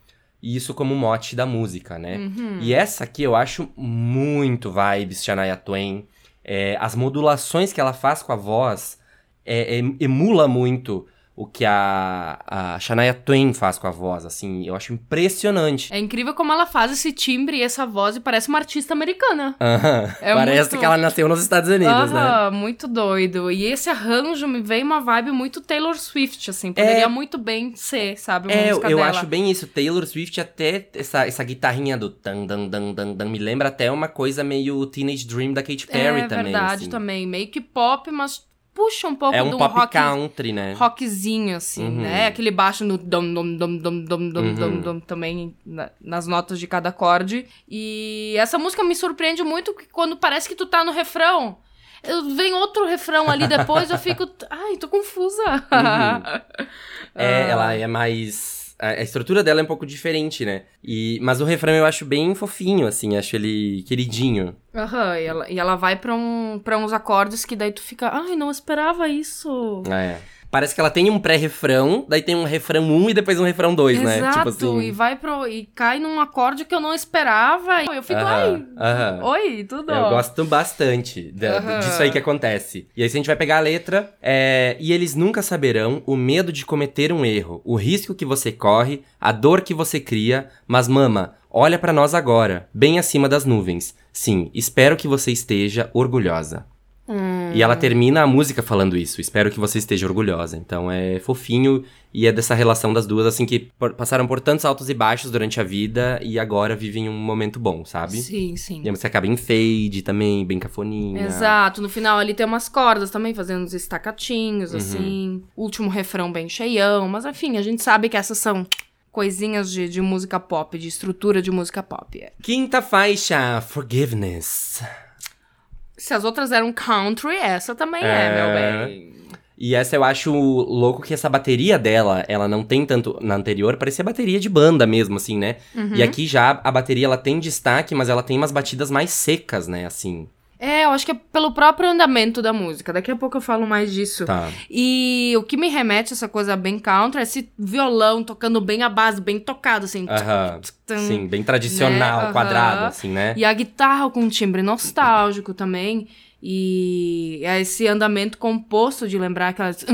isso como mote da música, né? Uhum. E essa aqui eu acho muito vibes Shania Twain. É, as modulações que ela faz com a voz é, é, emula muito o que a, a Shania Twain faz com a voz, assim. Eu acho impressionante. É incrível como ela faz esse timbre e essa voz e parece uma artista americana. Aham. É Parece muito- que ela nasceu nos Estados Unidos, né? Aham, muito doido. E esse arranjo me veio uma vibe muito Taylor Swift, assim. Poderia muito bem ser, sabe? É, eu, dela. acho bem isso. Taylor Swift até essa, essa guitarrinha do dan dan dan dan dan me lembra até uma coisa meio Teenage Dream da Katy Perry é também. verdade assim. também. Meio que pop, mas puxa um pouco É de um um pop rock, country, né? rockzinho, assim, Uhum. né? Aquele baixo no dom, dom, dom, dom, dom, dom, Uhum. dom, dom, também na- nas notas de cada acorde. E essa música me surpreende muito quando parece que tu tá no refrão. eu- Vem outro refrão ali depois, eu fico. *laughs* Ai, tô confusa. *laughs* É, Ah. ela é mais. A estrutura dela é um pouco diferente, né? E, mas o refrão eu acho bem fofinho, assim, acho ele queridinho. Aham, e ela, e ela vai pra, um, pra uns acordes que daí tu fica. Ai, não esperava isso. É. Parece que ela tem um pré-refrão, daí tem um refrão 1 e depois um refrão 2, né? Exato, Tipo assim. e vai pro. e cai num acorde que eu não esperava. E eu fico, ai. Oi, tudo. Eu gosto bastante Aham. disso aí que acontece. E aí, se a gente vai pegar a letra, é... E eles nunca saberão o medo de cometer um erro, o risco que você corre, a dor que você cria. Mas, mama, olha pra nós agora, bem acima das nuvens. Sim, espero que você esteja orgulhosa. Hum. E ela termina a música falando isso. Espero que você esteja orgulhosa. Então é fofinho e é dessa relação das duas, assim, que passaram por tantos altos e baixos durante a vida e agora vivem um momento bom, sabe? Sim, sim. E a música acaba em fade também, bem cafoninha. Exato, no final ali tem umas cordas também, fazendo uns estacatinhos, Uhum. assim. Último refrão bem cheião. Mas enfim, a gente sabe que essas são coisinhas de, de música pop, de estrutura de música pop. É. Quinta faixa, Forgiveness. Se as outras eram country, essa também é, É. meu bem. E essa eu acho louco que essa bateria dela, ela não tem tanto. Na anterior, parecia bateria de banda mesmo, assim, né? Uhum. E aqui já a bateria ela tem destaque, mas ela tem umas batidas mais secas, né? Assim. É, eu acho que é pelo próprio andamento da música. Daqui a pouco eu falo mais disso. Tá. E o que me remete a essa coisa bem country é esse violão tocando bem a base, bem tocado, assim. Tum. Sim, bem tradicional, Né? Quadrado, assim, né? E a guitarra com um timbre nostálgico também. E é esse andamento composto de lembrar aquelas.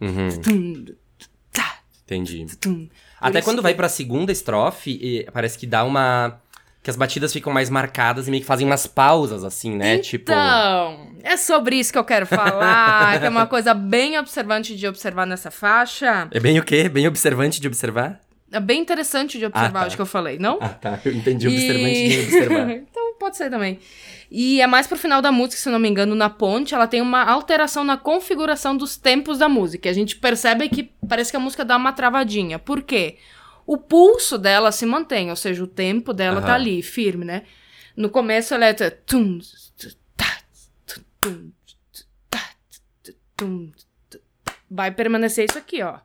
Uhum, entendi. Até quando vai pra segunda estrofe, parece que dá uma. Que as batidas ficam mais marcadas e meio que fazem umas pausas, assim, né? Tipo. Então, é sobre isso que eu quero falar, que é uma *laughs* coisa bem observante de observar nessa faixa. É bem o quê? Bem observante de observar? É bem interessante de observar, tá. acho que eu falei, não? Ah, tá. Eu entendi observante de observar. *laughs* então pode ser também. E é mais pro final da música, se não me engano, na ponte, ela tem uma alteração na configuração dos tempos da música. E a gente percebe que parece que a música dá uma travadinha. Por quê? O pulso dela se mantém, ou seja, o tempo dela tá ali, firme, né? No começo ela é. tum, tá, tum, tá, tum, Vai permanecer isso aqui, ó.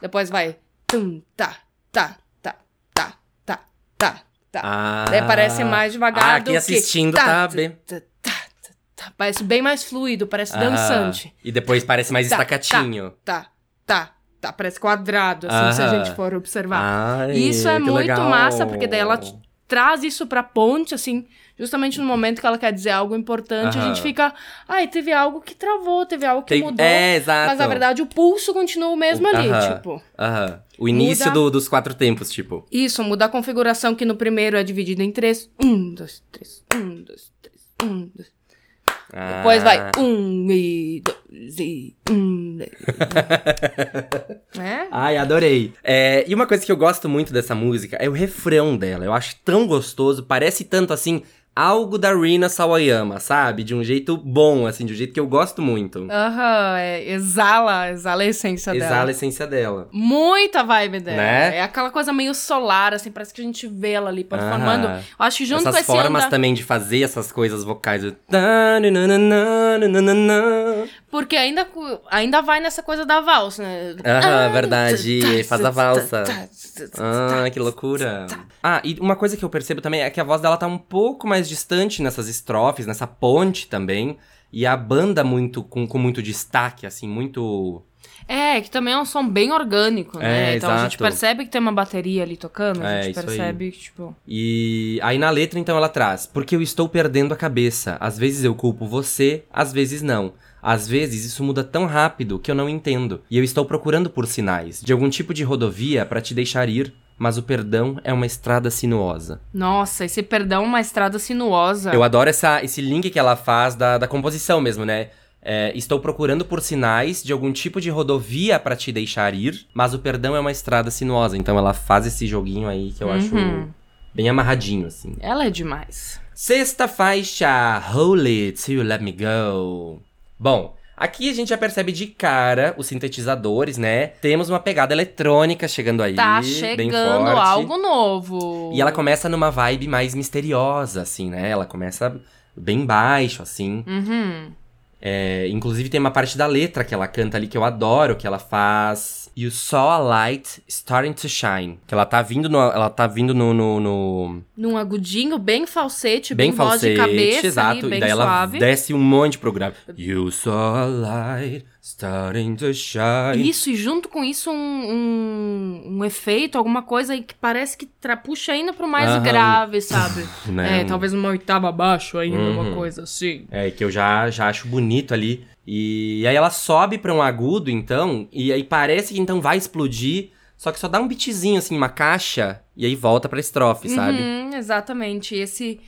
Depois vai. Tum, tá, tá, tá, tá, tá, tá, tá. Ah. Daí parece mais devagar Ah, do aqui que... assistindo tá bem. tá, tá, tá, tá. Parece bem mais fluido, parece Aham. dançante. E depois parece mais Tá, estacatinho. Tá, tá, tá. Parece quadrado, assim, se a gente for observar. Ai, isso é muito legal. massa, porque daí ela traz isso pra ponte, assim, justamente no momento que ela quer dizer algo importante, a Aham. gente fica, ai, teve algo que travou, teve algo que Tem- mudou. É, exato. Mas na verdade o pulso continua o mesmo ali, Aham. tipo. Aham. O início Muda- do- dos quatro tempos, tipo. Isso, muda a configuração que no primeiro é dividido em três. Um, dois, três. Um, dois, três. Um, dois. Depois Ah. vai um e dois e um. dois. *laughs* é? Ai, adorei. É, e uma coisa que eu gosto muito dessa música é o refrão dela. Eu acho tão gostoso, parece tanto assim algo da Rina Sawayama, sabe? De um jeito bom, assim, de um jeito que eu gosto muito. Aham, é, exala, exala a essência Exala dela. a essência dela. Muita vibe dela. Né? É aquela coisa meio solar, assim, parece que a gente vê ela ali performando. Eu acho que junto Essas com esse formas também de fazer essas coisas vocais. Porque ainda, ainda vai nessa coisa da valsa, né? Aham, Ah, verdade, tá, faz a tá, valsa. tá, tá, Ah, que loucura. Ah, e uma coisa que eu percebo também é que a voz dela tá um pouco mais distante nessas estrofes, nessa ponte também. E a banda muito com, com muito destaque, assim, muito. É, que também é um som bem orgânico, né? É, então a gente exato. percebe que tem uma bateria ali tocando, a É, gente aí. percebe que, tipo. E aí na letra, então, ela traz: Porque eu estou perdendo a cabeça. Às vezes eu culpo você, às vezes não. Às vezes isso muda tão rápido que eu não entendo. E eu estou procurando por sinais de algum tipo de rodovia para te deixar ir, mas o perdão é uma estrada sinuosa. Nossa, esse perdão é uma estrada sinuosa. Eu adoro essa, esse link que ela faz da, da composição mesmo, né? É, estou procurando por sinais de algum tipo de rodovia pra te deixar ir, mas o perdão é uma estrada sinuosa. Então ela faz esse joguinho aí que eu acho Uhum. bem amarradinho, assim. Ela é demais. Sexta faixa, Till You Let Me Go. Bom, aqui a gente já percebe de cara os sintetizadores, né? Temos uma pegada eletrônica chegando aí, Tá chegando algo novo. E ela começa numa vibe mais misteriosa, assim, né? Ela começa bem baixo, assim. Uhum. É, inclusive tem uma parte da letra que ela canta ali que eu adoro, que ela faz. You saw a light starting to shine. Que ela tá vindo no. Ela tá vindo no. no, no Num agudinho, bem falsete, bem, bem voz falsete, de cabeça exato. Ali, e daí suave. ela desce um monte pro grave. You saw a light starting to shine. Isso, e junto com isso um, um, um efeito, alguma coisa que parece que puxa ainda pro mais uhum. grave, sabe? *laughs* né? É, talvez uma oitava abaixo ainda, uhum. uma coisa assim. É, que eu já, já acho bonito ali. E aí ela sobe pra um agudo, então, e aí parece que então vai explodir, só que só dá um beatzinho, assim, uma caixa, e aí volta pra estrofe, sabe? Uhum, exatamente. Esse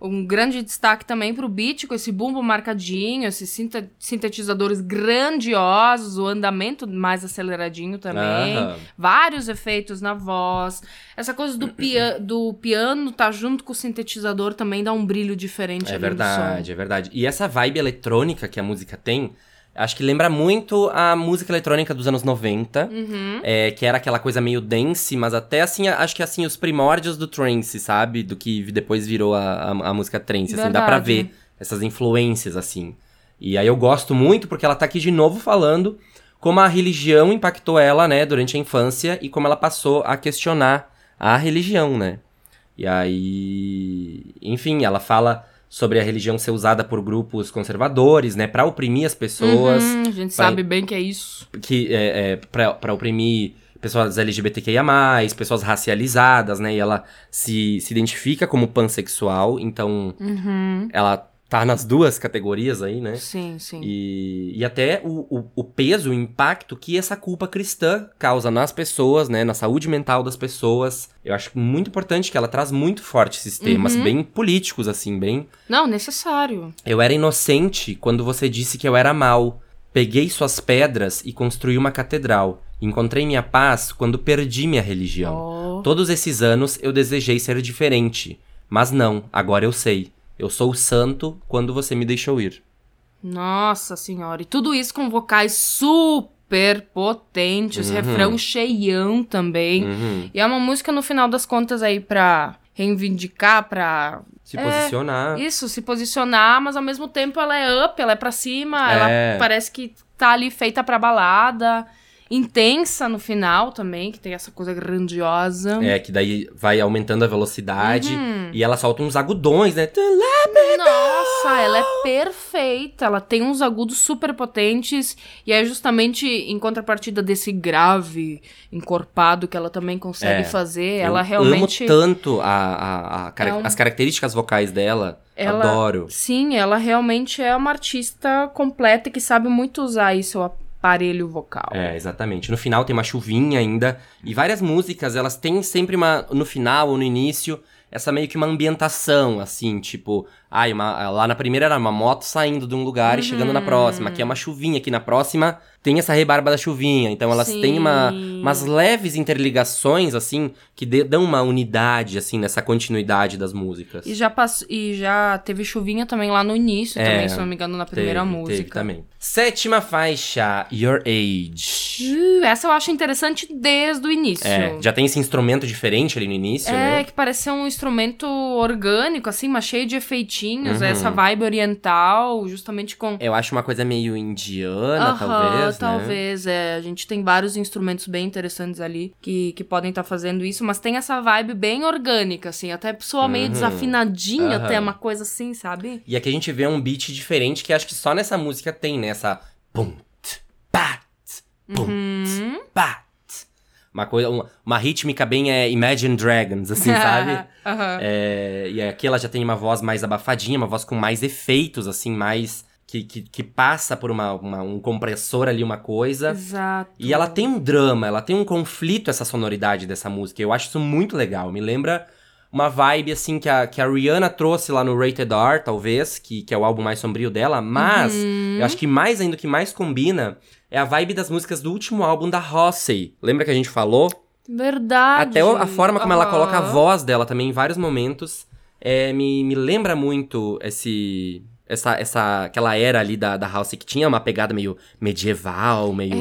um grande destaque também pro beat, com esse bumbo marcadinho, esses sintetizadores grandiosos, o andamento mais aceleradinho também. Vários efeitos na voz. Essa coisa do, pia do piano tá junto com o sintetizador também dá um brilho diferente. É verdade, é verdade. E essa vibe eletrônica que a música tem Acho que lembra muito a música eletrônica dos anos 90, uhum. é, que era aquela coisa meio dance, mas até assim, acho que assim, os primórdios do trance, sabe? Do que depois virou a, a, a música trance, assim, dá pra ver essas influências, assim. E aí eu gosto muito porque ela tá aqui de novo falando como a religião impactou ela, né, durante a infância e como ela passou a questionar a religião, né? E aí, enfim, ela fala sobre a religião ser usada por grupos conservadores, né, para oprimir as pessoas. Uhum, a gente pra, sabe bem que é isso. Que é, é para oprimir pessoas LGBTQIA+, pessoas racializadas, né, e ela se, se identifica como pansexual, então uhum. ela tá nas duas categorias aí, né? Sim, sim. E, e até o, o, o, peso, o impacto que essa culpa cristã causa nas pessoas, né? Na saúde mental das pessoas. Eu acho muito importante que ela traz muito forte esses temas, uhum. bem políticos, assim, bem. Não, necessário. Eu era inocente quando você disse que eu era mal. Peguei suas pedras e construí uma catedral. Encontrei minha paz quando perdi minha religião. Oh. Todos esses anos eu desejei ser diferente. Mas não, agora eu sei. Eu sou o santo quando você me deixou ir. Nossa senhora, e tudo isso com vocais super potentes, uhum. refrão cheião também. Uhum. E é uma música, no final das contas, aí pra reivindicar, pra. Se é, posicionar. Isso, se posicionar, mas ao mesmo tempo ela é up, ela é pra cima, é. ela parece que tá ali feita pra balada intensa no final também, que tem essa coisa grandiosa. É, que daí vai aumentando a velocidade uhum. e ela solta uns agudões, né? Nossa, ela é perfeita. Ela tem uns agudos super potentes e é justamente em contrapartida desse grave encorpado que ela também consegue é, fazer. Ela realmente. amo tanto a, a, a é um... as características vocais dela. Ela, Adoro. Sim, ela realmente é uma artista completa que sabe muito usar isso aparelho vocal. É, exatamente. No final tem uma chuvinha ainda. E várias músicas, elas têm sempre uma. No final ou no início, essa meio que uma ambientação, assim, tipo, ai, lá na primeira era uma moto saindo de um lugar uhum. e chegando na próxima. Aqui é uma chuvinha, aqui na próxima tem essa rebarba da chuvinha. Então elas Sim. têm uma, umas leves interligações, assim, que de, dão uma unidade, assim, nessa continuidade das músicas. E já, pass... e já teve chuvinha também lá no início, é, também, se não me engano, na primeira teve, música. Teve também. Sétima faixa, Your Age. Uh, essa eu acho interessante desde o início. É, já tem esse instrumento diferente ali no início, é, né? É, que parece ser um instrumento orgânico, assim, mas cheio de efeitinhos. Uhum. Essa vibe oriental, justamente com... Eu acho uma coisa meio indiana, uhum, talvez, né? talvez. É, a gente tem vários instrumentos bem interessantes ali que, que podem estar tá fazendo isso, mas tem essa vibe bem orgânica, assim. Até a pessoa uhum. meio desafinadinha, tem uma coisa assim, sabe? E aqui a gente vê um beat diferente que acho que só nessa música tem, né? Essa... Pum, pat, pum, uhum. pat. Uma coisa, uma, uma, rítmica bem é Imagine Dragons, assim, *laughs* sabe? uhum. É, e aqui ela já tem uma voz mais abafadinha, uma voz com mais efeitos, assim, mais que, que, que passa por uma, uma, um compressor ali, uma coisa. Exato. E ela tem um drama, ela tem um conflito, essa sonoridade dessa música. Eu acho isso muito legal. Me lembra uma vibe, assim, que a, que a Rihanna trouxe lá no Rated R, talvez, que, que é o álbum mais sombrio dela. Mas, uhum. eu acho que mais ainda, o que mais combina é a vibe das músicas do último álbum da Rossi. Lembra que a gente falou? Verdade. Até a forma como ela coloca a voz dela também em vários momentos. É, me, me lembra muito esse essa, essa aquela era ali da, da house que tinha uma pegada meio medieval, meio. É,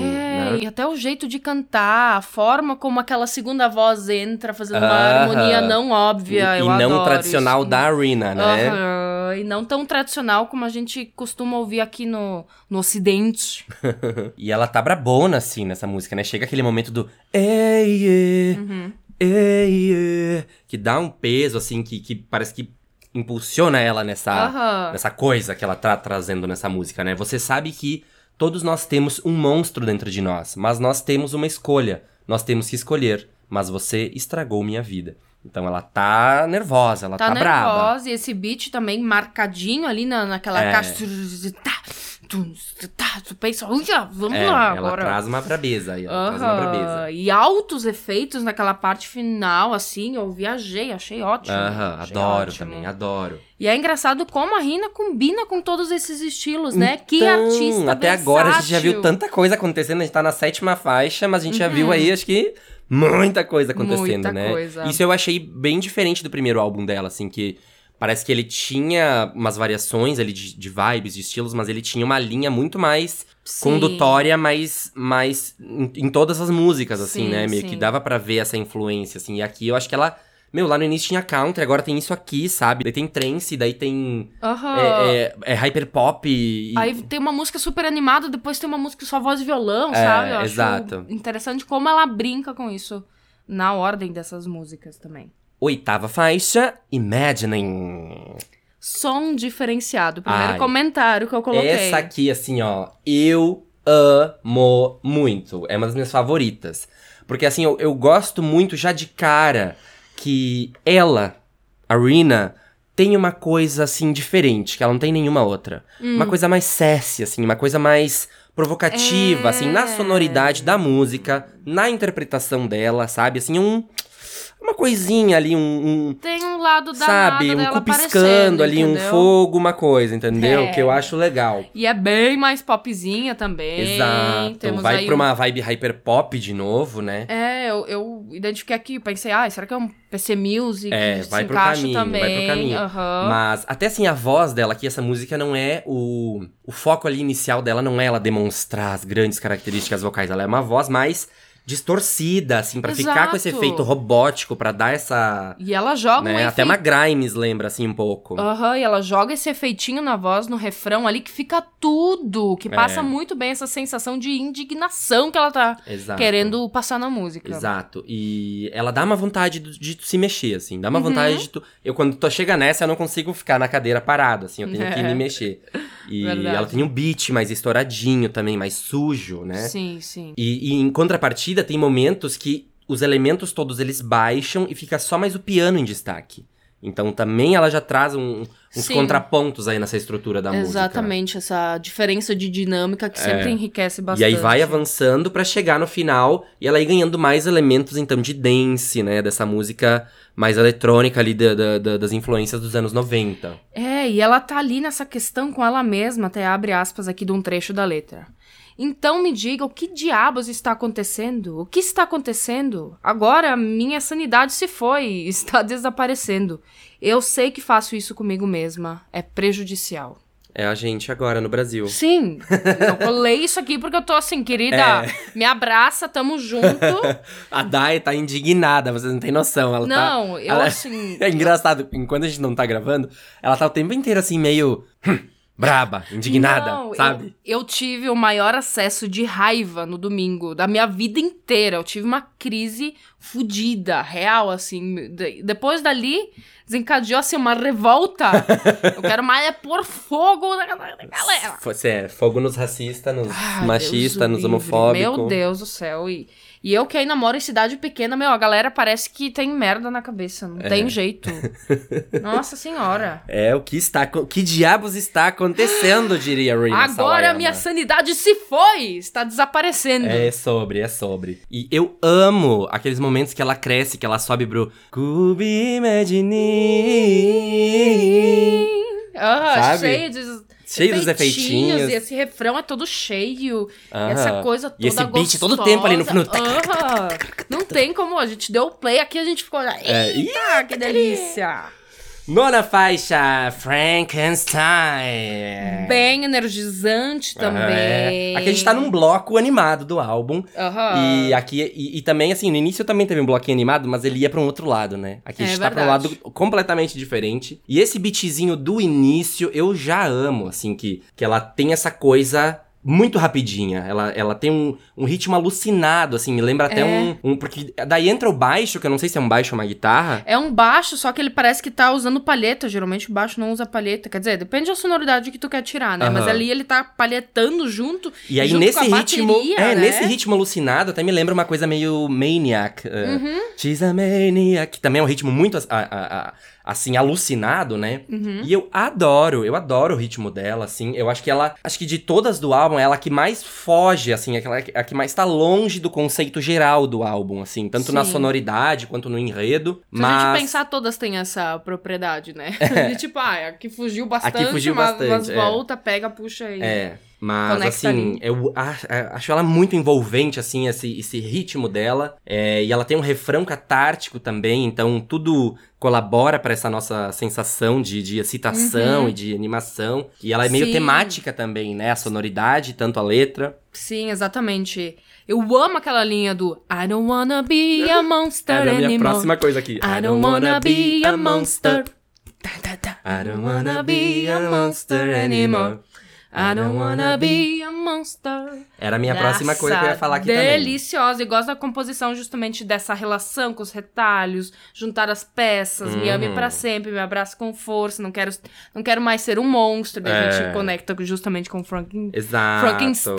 né? e até o jeito de cantar, a forma como aquela segunda voz entra, fazendo uma harmonia não óbvia. E, e não tradicional isso. da Arena, né? Uhum. Aham, e não tão tradicional como a gente costuma ouvir aqui no, no Ocidente. *laughs* E ela tá brabona, assim, nessa música, né? Chega aquele momento do. Ei, ei, Uhum. ei, ei", que dá um peso, assim, que, que parece que impulsiona ela nessa, nessa coisa que ela tá trazendo nessa música, né? Você sabe que todos nós temos um monstro dentro de nós, mas nós temos uma escolha. Nós temos que escolher, mas você estragou minha vida. Então ela tá nervosa, ela tá, Tá, nervosa e esse beat também marcadinho ali na, naquela É. caixa. Tá, tum, tá, tu pensa, "Uia, vamos É, lá ela agora. traz uma brabeza aí, ela traz uma brabeza. E altos efeitos naquela parte final, assim, eu viajei, achei ótimo. Aham, achei adoro ótimo. também, adoro. E é engraçado como a Rina combina com todos esses estilos, né? que Então, artista Até agora a gente já viu versátil. tanta coisa acontecendo, a gente tá na sétima faixa, mas a gente já viu aí, acho que, muita coisa acontecendo, Uhum. Muita né? coisa. Isso eu achei bem diferente do primeiro álbum dela, assim, que parece que ele tinha umas variações ali de, de vibes, de estilos, mas ele tinha uma linha muito mais Sim. condutória, mais, mais em, em todas as músicas, assim, Sim, né? Meio sim. que dava pra ver essa influência, assim. E aqui eu acho que ela. Meu, lá no início tinha country, agora tem isso aqui, sabe? Daí tem trance, daí tem. Aham. É, é, é hyper pop. E... Aí tem uma música super animada, depois tem uma música só voz e violão, É, sabe? Eu acho exato. interessante como ela brinca com isso na ordem dessas músicas também. Oitava faixa, Imagining. Som diferenciado. Primeiro Ai. comentário que eu coloquei. Essa aqui, assim, ó, eu amo muito. É uma das minhas favoritas. Porque, assim, eu, eu gosto muito já de cara que ela, a Rina, tem uma coisa, assim, diferente, que ela não tem nenhuma outra. Uma Hum. coisa mais sassy, assim, uma coisa mais provocativa, É. assim, na sonoridade da música, na interpretação dela, sabe? Assim, um. Uma coisinha ali, um- um Tem um lado da sabe, um dela cu piscando aparecendo, ali, um entendeu? fogo, uma coisa, entendeu? É. Que eu acho legal. E é bem mais popzinha também. Exato. Temos Vai aí pra um- uma vibe hyper pop de novo, né? É, eu, eu identifiquei aqui, pensei, ah, será que é um PC Music? É, vai pro caminho, também. vai pro caminho. aham. Mas até assim, a voz dela aqui, essa música não é o. O foco ali inicial dela não é ela demonstrar as grandes características vocais. Ela é uma voz mais distorcida, assim, pra ficar com esse efeito robótico, pra dar essa. E ela joga um Né? efeito Até uma Grimes lembra, assim, um pouco. Aham, e ela joga esse efeitinho na voz, no refrão ali, que fica tudo. Que passa É. muito bem essa sensação de indignação que ela tá Exato. querendo passar na música. Exato. E ela dá uma vontade de, tu se mexer, assim. Dá uma Uhum. vontade de tu. Eu, quando tu chega nessa, eu não consigo ficar na cadeira parado, assim. Eu tenho que *laughs* É. me mexer. E Verdade. ela tem um beat mais estouradinho também, mais sujo, né? Sim, sim. E, e em contrapartida, tem momentos que os elementos todos eles baixam e fica só mais o piano em destaque. Então também ela já traz um- uns Sim. contrapontos aí nessa estrutura da música. Exatamente, essa diferença de dinâmica que sempre É. enriquece E bastante. aí vai avançando pra chegar no final e ela ir ganhando mais elementos, então, de dance, né? Dessa música mais eletrônica ali da- da- da- das influências dos anos 90. É, e ela tá ali nessa questão com ela mesma, até abre aspas aqui de um trecho da letra. Então me diga o que diabos está acontecendo? O que está acontecendo? Agora minha sanidade se foi, *laughs* está desaparecendo. Eu sei que faço isso comigo mesma. É prejudicial. É a gente agora no Brasil. Sim, *laughs* eu colei isso aqui porque eu tô assim, querida, É. me abraça, tamo junto. *laughs* A Dai tá indignada, vocês não têm noção. Ela tá... Não, eu ela- assim. É engraçado, enquanto a gente não tá gravando, ela tá o tempo inteiro assim, meio. Braba, indignada, Não, sabe? Eu, eu tive o maior acesso de raiva no domingo da minha vida inteira. Eu tive uma crise fodida, real, assim. De- depois dali, desencadeou assim uma revolta. *laughs* eu quero mais é pôr fogo na, galera. Fo- é, fogo nos racistas, nos Ai, machistas, nos homofóbicos. Meu Deus do céu. E, e eu que ainda moro em cidade pequena, meu, a galera parece que tem merda na cabeça. Não É. tem jeito. *laughs* Nossa senhora. É, o que está. co- Que diabos está acontecendo, diria Rina Agora Sawayama. minha sanidade se foi! Está desaparecendo. É sobre, é sobre. E eu amo aqueles momentos que ela cresce, que ela sobe pro Could be imagining. Ah, Sabe? cheio de Cheio dos efeitinhos. E esse refrão é todo cheio. Aham. Essa coisa toda E esse beat gostosa. todo tempo ali no fundo. Aham. Não tem como. A gente deu o play aqui, a gente ficou. Eita, É, que delícia! Nona faixa, Frankenstein. Bem energizante também. É. Aqui a gente tá num bloco animado do álbum. Aham. E aqui, e, e também, assim, no início também teve um bloquinho animado, mas ele ia pra um outro lado, né? Aqui a É gente tá pra um lado completamente diferente. E esse beatzinho do início, eu já amo, assim, que, que ela tem essa coisa muito rapidinha. Ela, ela tem um, um ritmo alucinado, assim, me lembra até É. um, um. Porque daí entra o baixo, que eu não sei se é um baixo ou uma guitarra. É um baixo, só que ele parece que tá usando palheta. Geralmente o baixo não usa palheta. Quer dizer, depende da sonoridade que tu quer tirar, né? Mas Aham. ali ele tá palhetando junto. E aí, junto nesse ritmo. bateria, é, né? nesse ritmo alucinado, até me lembra uma coisa meio Maniac. uh, Uhum. She's a Maniac. Que também é um ritmo muito a- a- a- assim, alucinado, né? Uhum. E eu adoro, eu adoro o ritmo dela, assim. Eu acho que ela. Acho que de todas do álbum, é ela que mais foge, assim, é aquela a que mais tá longe do conceito geral do álbum, assim. Tanto na Sim. sonoridade quanto no enredo. Se mas. a gente pensar, todas têm essa propriedade, né? *laughs* De tipo, ah, aqui fugiu bastante, fugiu mas, bastante, mas é. volta, pega, puxa aí. É, mas Conecta assim, ali. eu acho ela muito envolvente, assim, esse, esse ritmo dela. É, e ela tem um refrão catártico também, então tudo colabora pra essa nossa sensação de, de excitação Uhum. e de animação. E ela é meio Sim. temática também, né? A sonoridade, tanto a letra. Sim, exatamente. Eu amo aquela linha do I don't wanna be a monster *laughs* É a minha anymore. próxima coisa aqui. I don't wanna be a monster. I don't wanna be a monster anymore. I don't wanna be a monster. Era a minha próxima coisa que eu ia Nossa, falar aqui também. Deliciosa. E gosto da composição justamente dessa relação com os retalhos, juntar as peças, me ame Uhum. pra sempre, me abraça com força, não quero, não quero mais ser um monstro. Daí a É. gente conecta justamente com Franken, Exato, Frankenstein.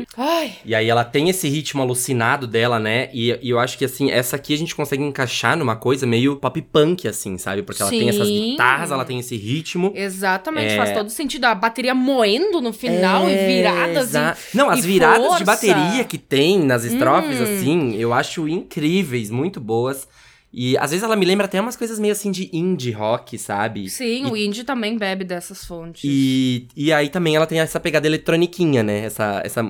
exato. Ai, E aí ela tem esse ritmo alucinado dela, né? E, e eu acho que, assim, essa aqui a gente consegue encaixar numa coisa meio pop punk, assim, sabe? Porque ela tem essas Sim. guitarras, ela tem esse ritmo. exatamente, É. faz todo sentido. A bateria moendo no final É, e viradas exa- e Não, as e viradas de força. bateria que tem nas estrofes, Hum. assim, eu acho incríveis, muito boas. E às vezes ela me lembra até umas coisas meio assim de indie rock, sabe? Sim, o indie também bebe dessas fontes. E, e aí também ela tem essa pegada eletroniquinha, né? Essa, essa,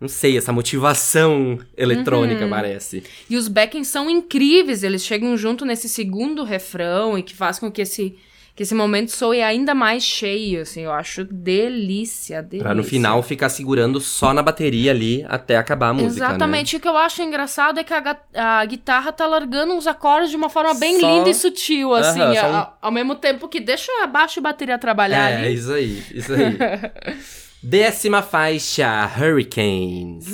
não sei, essa motivação eletrônica, Uhum. parece. E os backings são incríveis, eles chegam junto nesse segundo refrão e que faz com que esse, que esse momento soe ainda mais cheio, assim, eu acho delícia, delícia. Pra no final ficar segurando só na bateria ali até acabar a música, né? Exatamente, o que eu acho engraçado é que a, a guitarra tá largando os acordes de uma forma bem Só- linda e sutil, assim, só um- a- ao mesmo tempo que deixa a baixo e bateria trabalhar É, ali. isso aí, isso aí. *laughs* Décima faixa, Hurricanes.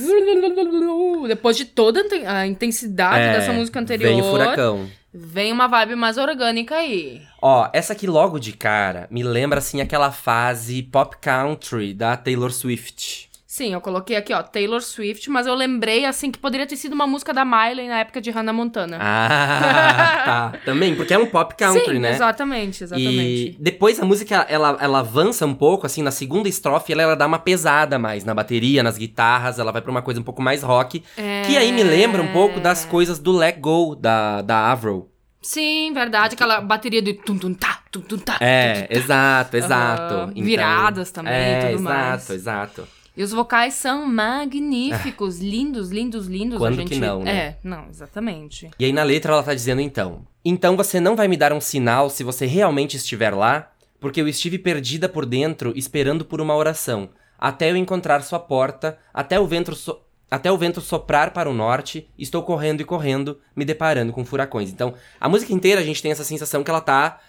Depois de toda a intensidade É, dessa música anterior, Vem o furacão. Vem uma vibe mais orgânica aí. Ó, essa aqui logo de cara me lembra assim aquela fase pop country da Taylor Swift. Sim, eu coloquei aqui, ó, Taylor Swift, mas eu lembrei, assim, que poderia ter sido uma música da Miley na época de Hannah Montana. Ah, *laughs* tá. Também, porque é um pop country, Sim, né? exatamente, exatamente. E depois a música, ela, ela avança um pouco, assim, na segunda estrofe, ela, ela dá uma pesada mais na bateria, nas guitarras, ela vai pra uma coisa um pouco mais rock. Que aí me lembra um pouco das coisas do Let Go, da, da Avril. Sim, verdade, aquela bateria de tum tum tá, tum tum tá. É, tum, tum, tá. exato, exato. Aham, Então, viradas também é, tudo exato, mais. exato. E os vocais são magníficos, lindos, lindos, lindos. Quando a gente... que não, né? É, não, exatamente. E aí na letra ela tá dizendo então: Então você não vai me dar um sinal se você realmente estiver lá, porque eu estive perdida por dentro esperando por uma oração, até eu encontrar sua porta, até o vento so- até o vento soprar para o norte, estou correndo e correndo, me deparando com furacões. Então, a música inteira a gente tem essa sensação que ela tá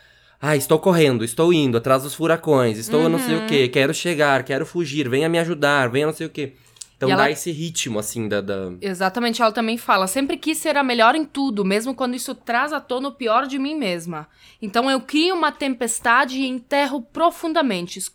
ah, estou correndo, estou indo atrás dos furacões, estou não sei o Uhum. que, quero chegar, quero fugir, venha me ajudar, venha não sei o que. Então E dá ela- esse ritmo, assim, da. da... Exatamente, ela também fala: sempre quis ser a melhor em tudo, mesmo quando isso traz à tona o pior de mim mesma. Então eu crio uma tempestade e enterro profundamente, es-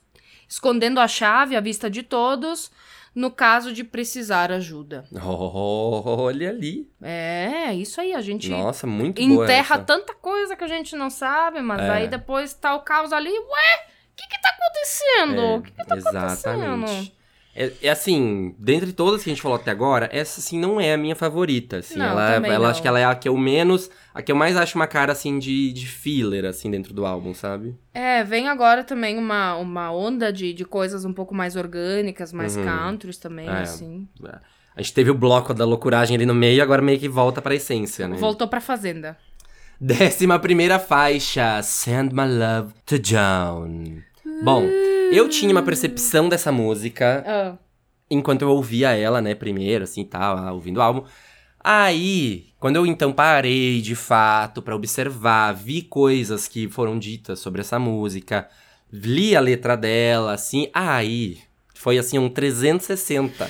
escondendo a chave à vista de todos, no caso de precisar ajuda. Olha ali. É, isso aí, a gente Nossa, muito enterra tanta coisa que a gente não sabe, mas É. aí depois tá o caos ali, ué, o que que tá acontecendo? É, O que que tá acontecendo? É, é assim, dentre todas que a gente falou até agora, essa assim não é a minha favorita, assim. Não, ela ela não. acho que ela é a que eu menos, a que eu mais acho uma cara assim de, de filler assim dentro do álbum, sabe? É, vem agora também uma, uma onda de, de coisas um pouco mais orgânicas, mais Uhum. countries também, É. assim. A gente teve o bloco da loucuragem ali no meio, agora meio que volta pra essência, né? Voltou pra Fazenda. Décima primeira faixa, Send My Love to John. Bom, eu tinha uma percepção dessa música Ah, enquanto eu ouvia ela, né, primeiro, assim, tal, ouvindo o álbum. Aí, quando eu então parei de fato pra observar, vi coisas que foram ditas sobre essa música, li a letra dela, assim, aí foi assim um 360.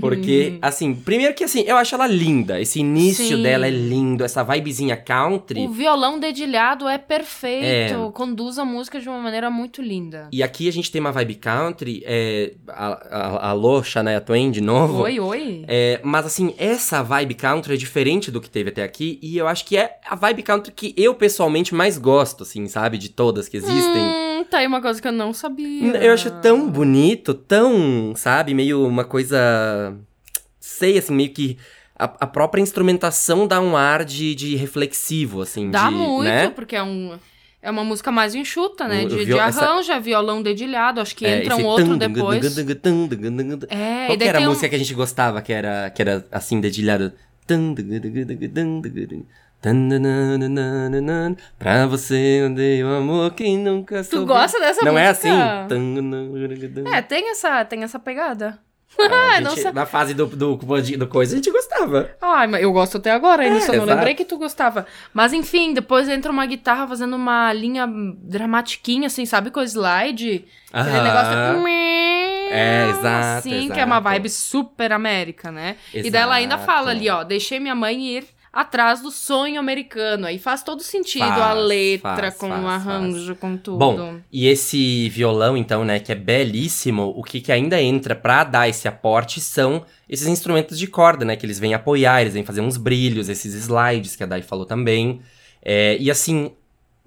Porque, *laughs* assim, primeiro que assim, eu acho ela linda. Esse início Sim. dela é lindo, essa vibezinha country. o violão dedilhado é perfeito, É. conduz a música de uma maneira muito linda. E aqui a gente tem uma vibe country, é. a- a- Alô, Shania Twain de novo. Oi, oi. É, mas assim, essa vibe country é diferente do que teve até aqui, e eu acho que é a vibe country que eu pessoalmente mais gosto, assim, sabe? De todas que existem. Hum, tá aí uma coisa que eu não sabia. Eu acho tão bonito, tão, sabe, meio uma coisa. Sei, assim, meio que. A, própria instrumentação dá um ar de, de reflexivo, assim, Dá de. muito, né? porque é um. É uma música mais enxuta, né? De, de essa- arranjo, é violão dedilhado, acho que É, entra um outro tum, depois. tung. É, Qual e que era a tem um- música que a gente gostava, que era, que era assim, dedilhado? Pra você eu dei o amor que nunca Tu soube. gosta dessa Não música? é assim? É, tem essa, tem essa pegada. Não gente-. Na fase do, do, do coisa a gente gostava. Ai, mas eu gosto até agora, ainda É, só não exato. lembrei que tu gostava. Mas enfim, depois entra uma guitarra fazendo uma linha dramatiquinha, assim, sabe? Com slide. Aquele Aham. negócio. É, exato, Sim, que é uma exato. vibe super América, né? E daí ela ainda Exato. fala ali, ó, deixei minha mãe ir atrás do sonho americano. Aí faz todo sentido a Faz, letra, faz, com faz, o arranjo, com tudo. Bom, e esse violão, então, né, que é belíssimo, o que, que ainda entra pra dar esse aporte são esses instrumentos de corda, né, que eles vêm apoiar, eles vêm fazer uns brilhos, esses slides que a Dai falou também. É, e assim,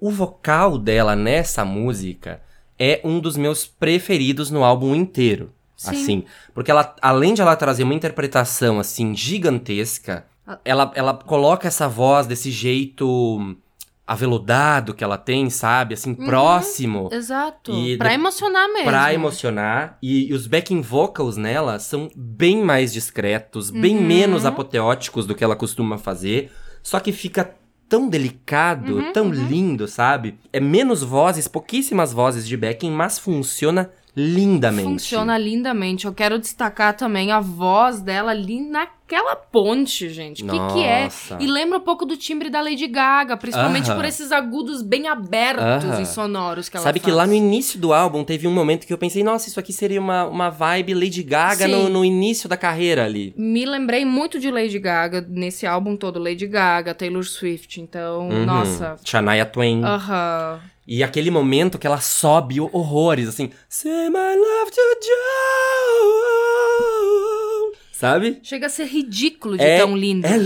o vocal dela nessa música é um dos meus preferidos no álbum inteiro. Sim. Assim, porque ela, além de ela trazer uma interpretação, assim, gigantesca. Ela, ela coloca essa voz desse jeito aveludado que ela tem, sabe? Assim, próximo. Exato. E pra de- emocionar mesmo. Pra emocionar. E, e os backing vocals nela são bem mais discretos, bem Uhum. menos apoteóticos do que ela costuma fazer. Só que fica tão delicado, Uhum, tão uhum. lindo, sabe? É menos vozes, pouquíssimas vozes de backing, mas funciona lindamente. Funciona lindamente. Eu quero destacar também a voz dela ali naquela ponte, gente. O que, que é? E lembra um pouco do timbre da Lady Gaga, principalmente Aham. por esses agudos bem abertos Aham. e sonoros que ela Sabe faz. que lá no início do álbum teve um momento que eu pensei, nossa, isso aqui seria uma, uma vibe Lady Gaga no, no início da carreira ali. Me lembrei muito de Lady Gaga nesse álbum todo. Lady Gaga, Taylor Swift. Então, Uhum. nossa. Shania Twain. Aham. E aquele momento que ela sobe horrores, assim. Say my love to Joe. Sabe? Chega a ser ridículo de É- tão lindo. É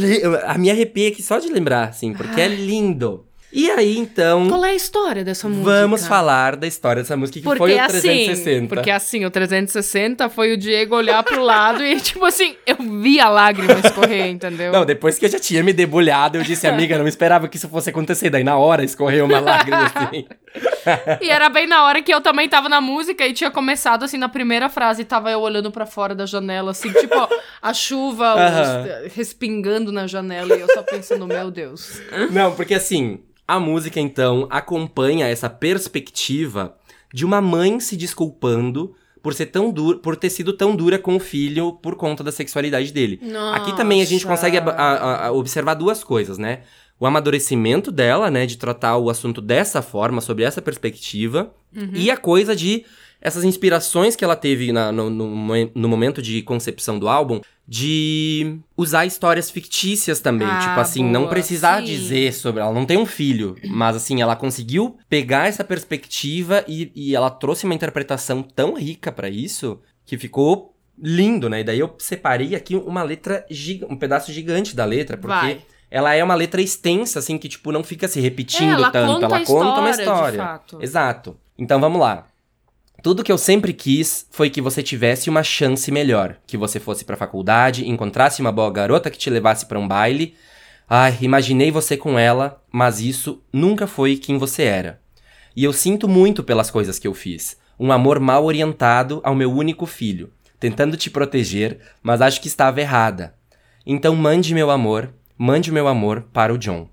a minha arrepia aqui só de lembrar, assim, porque é lindo. E aí, então, Qual é a história dessa música? vamos falar da história dessa música que Porque foi o assim, 360. porque assim, o 360 foi o Diego olhar pro lado e *laughs* tipo assim, eu vi a lágrima escorrer, entendeu? Não, depois que eu já tinha me debulhado, eu disse, amiga, não esperava que isso fosse acontecer. Daí na hora escorreu uma lágrima *laughs* assim. E era bem na hora que eu também tava na música e tinha começado assim na primeira frase, e tava eu olhando pra fora da janela assim, tipo, ó, a chuva Aham. os- respingando na janela e eu só pensando, meu Deus. Não, porque assim, a música então acompanha essa perspectiva de uma mãe se desculpando por ser tão dura, por ter sido tão dura com o filho por conta da sexualidade dele. Aqui também a gente Nossa. consegue a- a- a- observar duas coisas, né? O amadurecimento dela, né, de tratar o assunto dessa forma, sobre essa perspectiva, Uhum. e a coisa de essas inspirações que ela teve na- no, no no momento de concepção do álbum, de usar histórias fictícias também. Ah, tipo assim, não boa, precisar sim. dizer sobre. Ela não tem um filho, mas assim, ela conseguiu pegar essa perspectiva e, e ela trouxe uma interpretação tão rica pra isso que ficou lindo, né? E daí eu separei aqui uma letra, um pedaço gigante da letra, porque Vai. ela é uma letra extensa, assim, que tipo não fica se repetindo É, ela tanto. conta ela conta uma história, de história. Exato. Então vamos lá. Tudo que eu sempre quis foi que você tivesse uma chance melhor, que você fosse pra faculdade, encontrasse uma boa garota que te levasse pra um baile. Ai, imaginei você com ela, mas isso nunca foi quem você era. E eu sinto muito pelas coisas que eu fiz. Um amor mal orientado ao meu único filho, tentando te proteger, mas acho que estava errada. Então mande meu amor, mande meu amor para o John.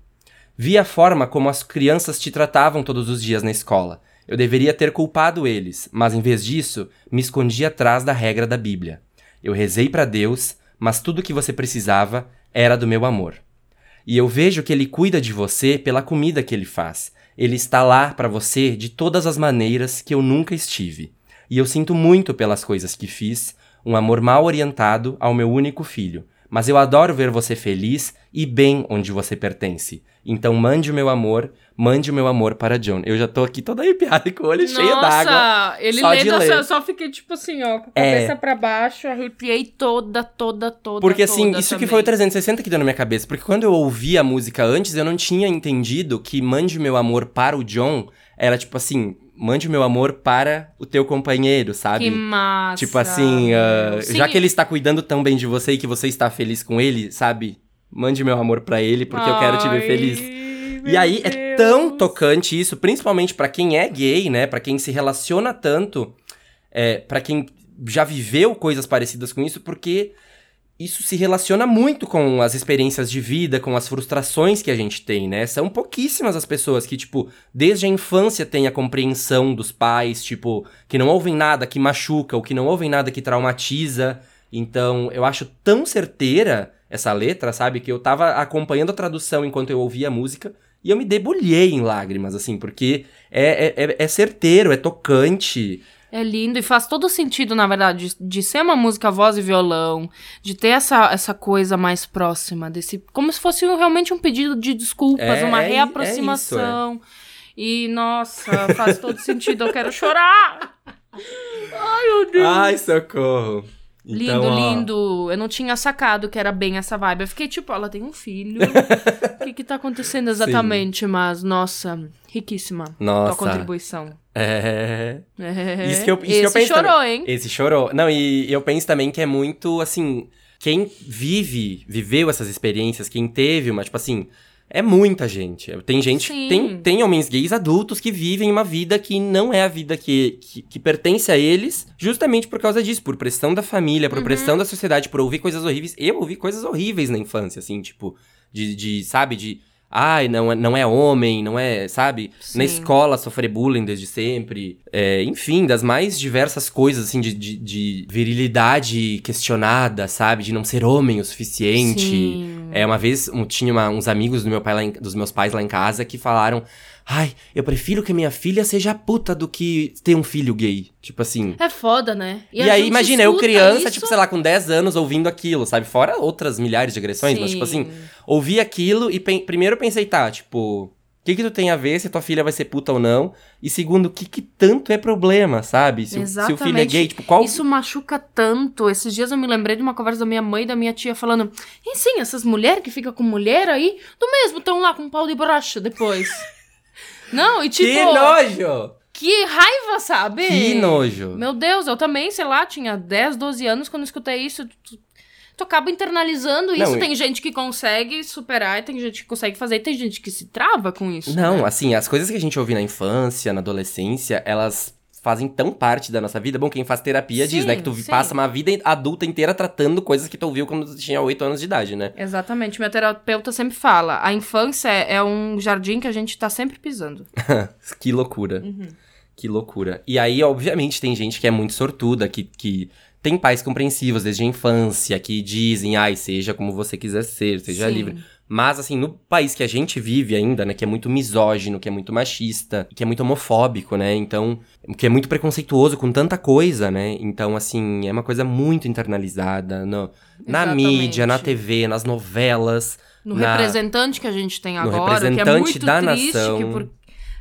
Vi a forma como as crianças te tratavam todos os dias na escola. Eu deveria ter culpado eles, mas em vez disso, me escondi atrás da regra da Bíblia. Eu rezei para Deus, mas tudo que você precisava era do meu amor. E eu vejo que ele cuida de você pela comida que ele faz. Ele está lá para você de todas as maneiras que eu nunca estive. E eu sinto muito pelas coisas que fiz, um amor mal orientado ao meu único filho. Mas eu adoro ver você feliz e bem onde você pertence. Então mande o meu amor, mande o meu amor para John. Eu já tô aqui toda arrepiada com o olho cheio d'água. Nossa, ele só de lendo, ler. eu só fiquei tipo assim, ó, com a É. cabeça pra baixo, arrepiei toda, toda, toda, Porque assim, toda isso que também. foi o 360 que deu na minha cabeça. Porque quando eu ouvi a música antes, eu não tinha entendido que Mande o Meu Amor para o John era tipo assim, mande o meu amor para o teu companheiro, sabe? Que massa. Tipo assim. Sim, já que ele está cuidando tão bem de você e que você está feliz com ele, sabe? Mande meu amor pra ele, porque eu quero te ver ai, feliz. Meu E aí é tão Deus. tocante isso, principalmente pra quem é gay, né? Pra quem se relaciona tanto, é, para quem já viveu coisas parecidas com isso, porque isso se relaciona muito com as experiências de vida, com as frustrações que a gente tem, né? São pouquíssimas as pessoas que, tipo, desde a infância têm a compreensão dos pais, tipo, que não ouvem nada que machuca, ou que não ouvem nada que traumatiza. Então, eu acho tão certeira essa letra, sabe? Que eu tava acompanhando a tradução enquanto eu ouvia a música e eu me debulhei em lágrimas, assim, porque é, é, é- é certeiro, é tocante. É lindo e faz todo sentido, na verdade, de, de ser uma música voz e violão, de ter essa, essa coisa mais próxima desse. Como se fosse realmente um pedido de desculpas, É, uma é i- é reaproximação. E, nossa, faz todo sentido, eu quero chorar! *laughs* Ai, meu Deus! Ai, socorro. Lindo, Então, ó, lindo. Eu não tinha sacado que era bem essa vibe. Eu fiquei tipo, ela tem um filho. *laughs* o que que tá acontecendo exatamente? Mas, nossa, riquíssima Nossa. tua contribuição. É. É. Isso que eu- isso que eu Esse penso chorou, hein? Esse chorou. Não, e eu penso também que é muito, assim, quem vive, viveu essas experiências, quem teve uma, tipo assim, é muita gente. Tem gente, Sim. tem, tem homens gays adultos que vivem uma vida que não é a vida que, que, que pertence a eles, justamente por causa disso, por pressão da família, por Uhum. pressão da sociedade, por ouvir coisas horríveis. Eu ouvi coisas horríveis na infância, assim, tipo, de, de sabe, de. Ai, não, é- não é homem, não é, sabe? Sim. Na escola sofrer bullying desde sempre. É, enfim, das mais diversas coisas, assim, de, de, de virilidade questionada, sabe? De não ser homem o suficiente. Sim. É, uma vez um, tinha uma- uns amigos do meu pai lá em- dos meus pais lá em casa que falaram: Ai, eu prefiro que minha filha seja puta do que ter um filho gay. Tipo assim. É foda, né? E, a aí, imagina, eu criança, isso- tipo, sei lá, com 10 anos ouvindo aquilo, sabe? Fora outras milhares de agressões, mas tipo assim, Sim. ouvi aquilo e pen- primeiro pensei, tá, tipo, o que que tu tem a ver se tua filha vai ser puta ou não? E segundo, o que que tanto é problema, sabe? Se, o- se o filho é gay, tipo, qual... Isso machuca tanto. Esses dias eu me lembrei de uma conversa da minha mãe e da minha tia falando: E sim, essas mulheres que ficam com mulher aí, do mesmo, estão lá com um pau de brocha depois. *laughs* Não, e tipo. Que nojo! que raiva, sabe? Que nojo! Meu Deus, eu também, sei lá, tinha 10, 12 anos quando eu escutei isso. Tu, tu acaba internalizando isso. Não, tem gente que consegue superar, e tem gente que consegue fazer, e tem gente que se trava com isso. Não, né? assim, as coisas que a gente ouve na infância, na adolescência, elas fazem tão parte da nossa vida. Bom, quem faz terapia diz, né, Sim, que tu sim. passa uma vida adulta inteira tratando coisas que tu ouviu quando tu tinha 8 anos de idade, né? Exatamente. Meu terapeuta sempre fala: a infância é é um jardim que a gente tá sempre pisando. *laughs* que loucura. Uhum. Que loucura. E aí, obviamente, tem gente que é muito sortuda, que, que tem pais compreensivos desde a infância, que dizem, ai, seja como você quiser ser, seja Sim. livre. Mas, assim, no país que a gente vive ainda, né, que é muito misógino, que é muito machista, que é muito homofóbico, né, então, que é muito preconceituoso com tanta coisa, né, então, assim, é uma coisa muito internalizada no, na mídia, na TV, nas novelas. No na- representante que a gente tem agora, que é representante muito da triste, nação. que, por-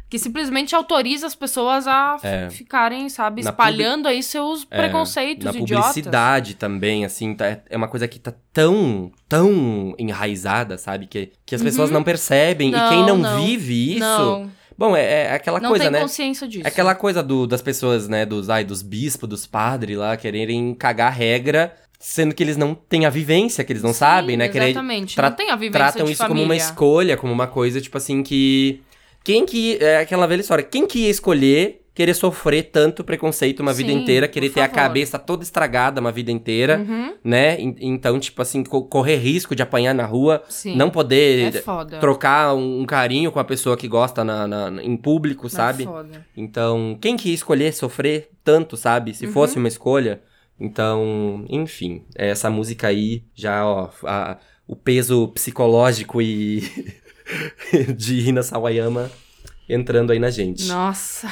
que simplesmente autoriza as pessoas a É. ficarem, sabe, Na espalhando aí seus É, preconceitos na idiotas. publicidade também, assim, tá- é uma coisa que tá tão, tão enraizada, sabe? Que, que as pessoas não percebem. e Uhum. Não, quem não, não. vive isso. Não, Bom, é, é aquela não coisa, tem né? consciência disso. É aquela coisa do, das pessoas, né? Dos, ai, dos bispos, dos padres lá, quererem cagar regra, sendo que eles não têm a vivência, que eles não Sim, sabem, né? Querer- Exatamente. tra- não tem a vivência tratam isso como uma família. escolha, como uma coisa, tipo assim, que. Quem que. É aquela velha história. Quem que ia escolher querer sofrer tanto preconceito uma vida Sim, inteira, querer ter a favor. cabeça toda estragada uma vida inteira, Uhum, né? En- Então, tipo assim, co- correr risco de apanhar na rua, sim. não poder é trocar um, carinho com a pessoa que gosta na, na- em público, sabe? É foda. Então, quem que ia escolher sofrer tanto, sabe? Se Uhum. fosse uma escolha. Então, enfim, essa música aí já, ó, a- o peso psicológico e *laughs* *laughs* de Rina Sawayama entrando aí na gente. Nossa.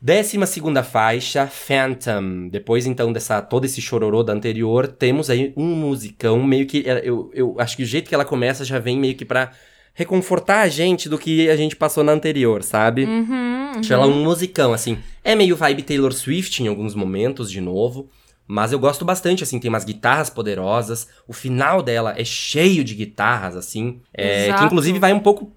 Décima segunda faixa, Phantom. Depois, então, dessa todo esse chororô da anterior, temos aí um musicão meio que... é, Eu, eu acho que o jeito que ela começa já vem meio que pra reconfortar a gente do que a gente passou na anterior, sabe? Uhum, Acho ela um musicão, assim. É meio vibe Taylor Swift em alguns momentos, de novo. Mas eu gosto bastante, assim, tem umas guitarras poderosas. O final dela é cheio de guitarras, assim. é, que inclusive vai um pouco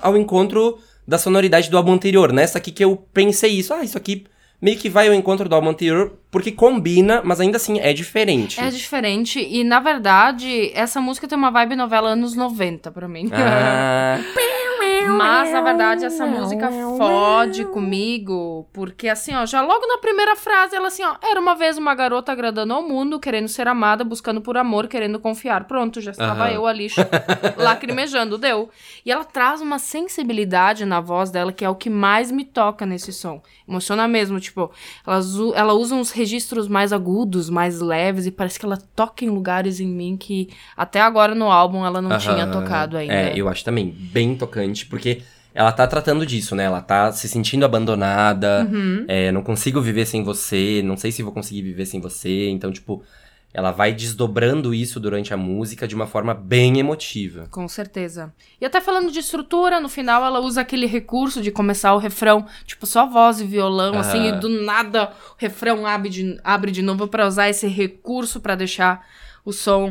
ao encontro da sonoridade do álbum anterior. Nessa aqui que eu pensei isso. Ah, isso aqui meio que vai ao encontro do álbum anterior, porque combina, mas ainda assim é diferente. É diferente e, na verdade, essa música tem uma vibe novela anos 90 pra mim. Ah, *laughs* Mas, na verdade, essa música fode comigo, porque assim, ó, já logo na primeira frase, ela assim, ó, era uma vez uma garota agradando ao mundo, querendo ser amada, buscando por amor, querendo confiar. Pronto, já estava Aham. eu ali *laughs* lacrimejando, deu. E ela traz uma sensibilidade na voz dela que é o que mais me toca nesse som. Emociona mesmo, tipo, ela, ela usa uns registros mais agudos, mais leves, e parece que ela toca em lugares em mim que até agora no álbum ela não tinha Aham. tocado ainda. É, eu acho também bem tocante, porque ela tá tratando disso, né? Ela tá se sentindo abandonada, Uhum. é, não consigo viver sem você, não sei se vou conseguir viver sem você. Então, tipo, ela vai desdobrando isso durante a música de uma forma bem emotiva. Com certeza. E até falando de estrutura, no final ela usa aquele recurso de começar o refrão, tipo, só voz e violão, assim, e do nada o refrão abre de, abre de novo pra usar esse recurso pra deixar o som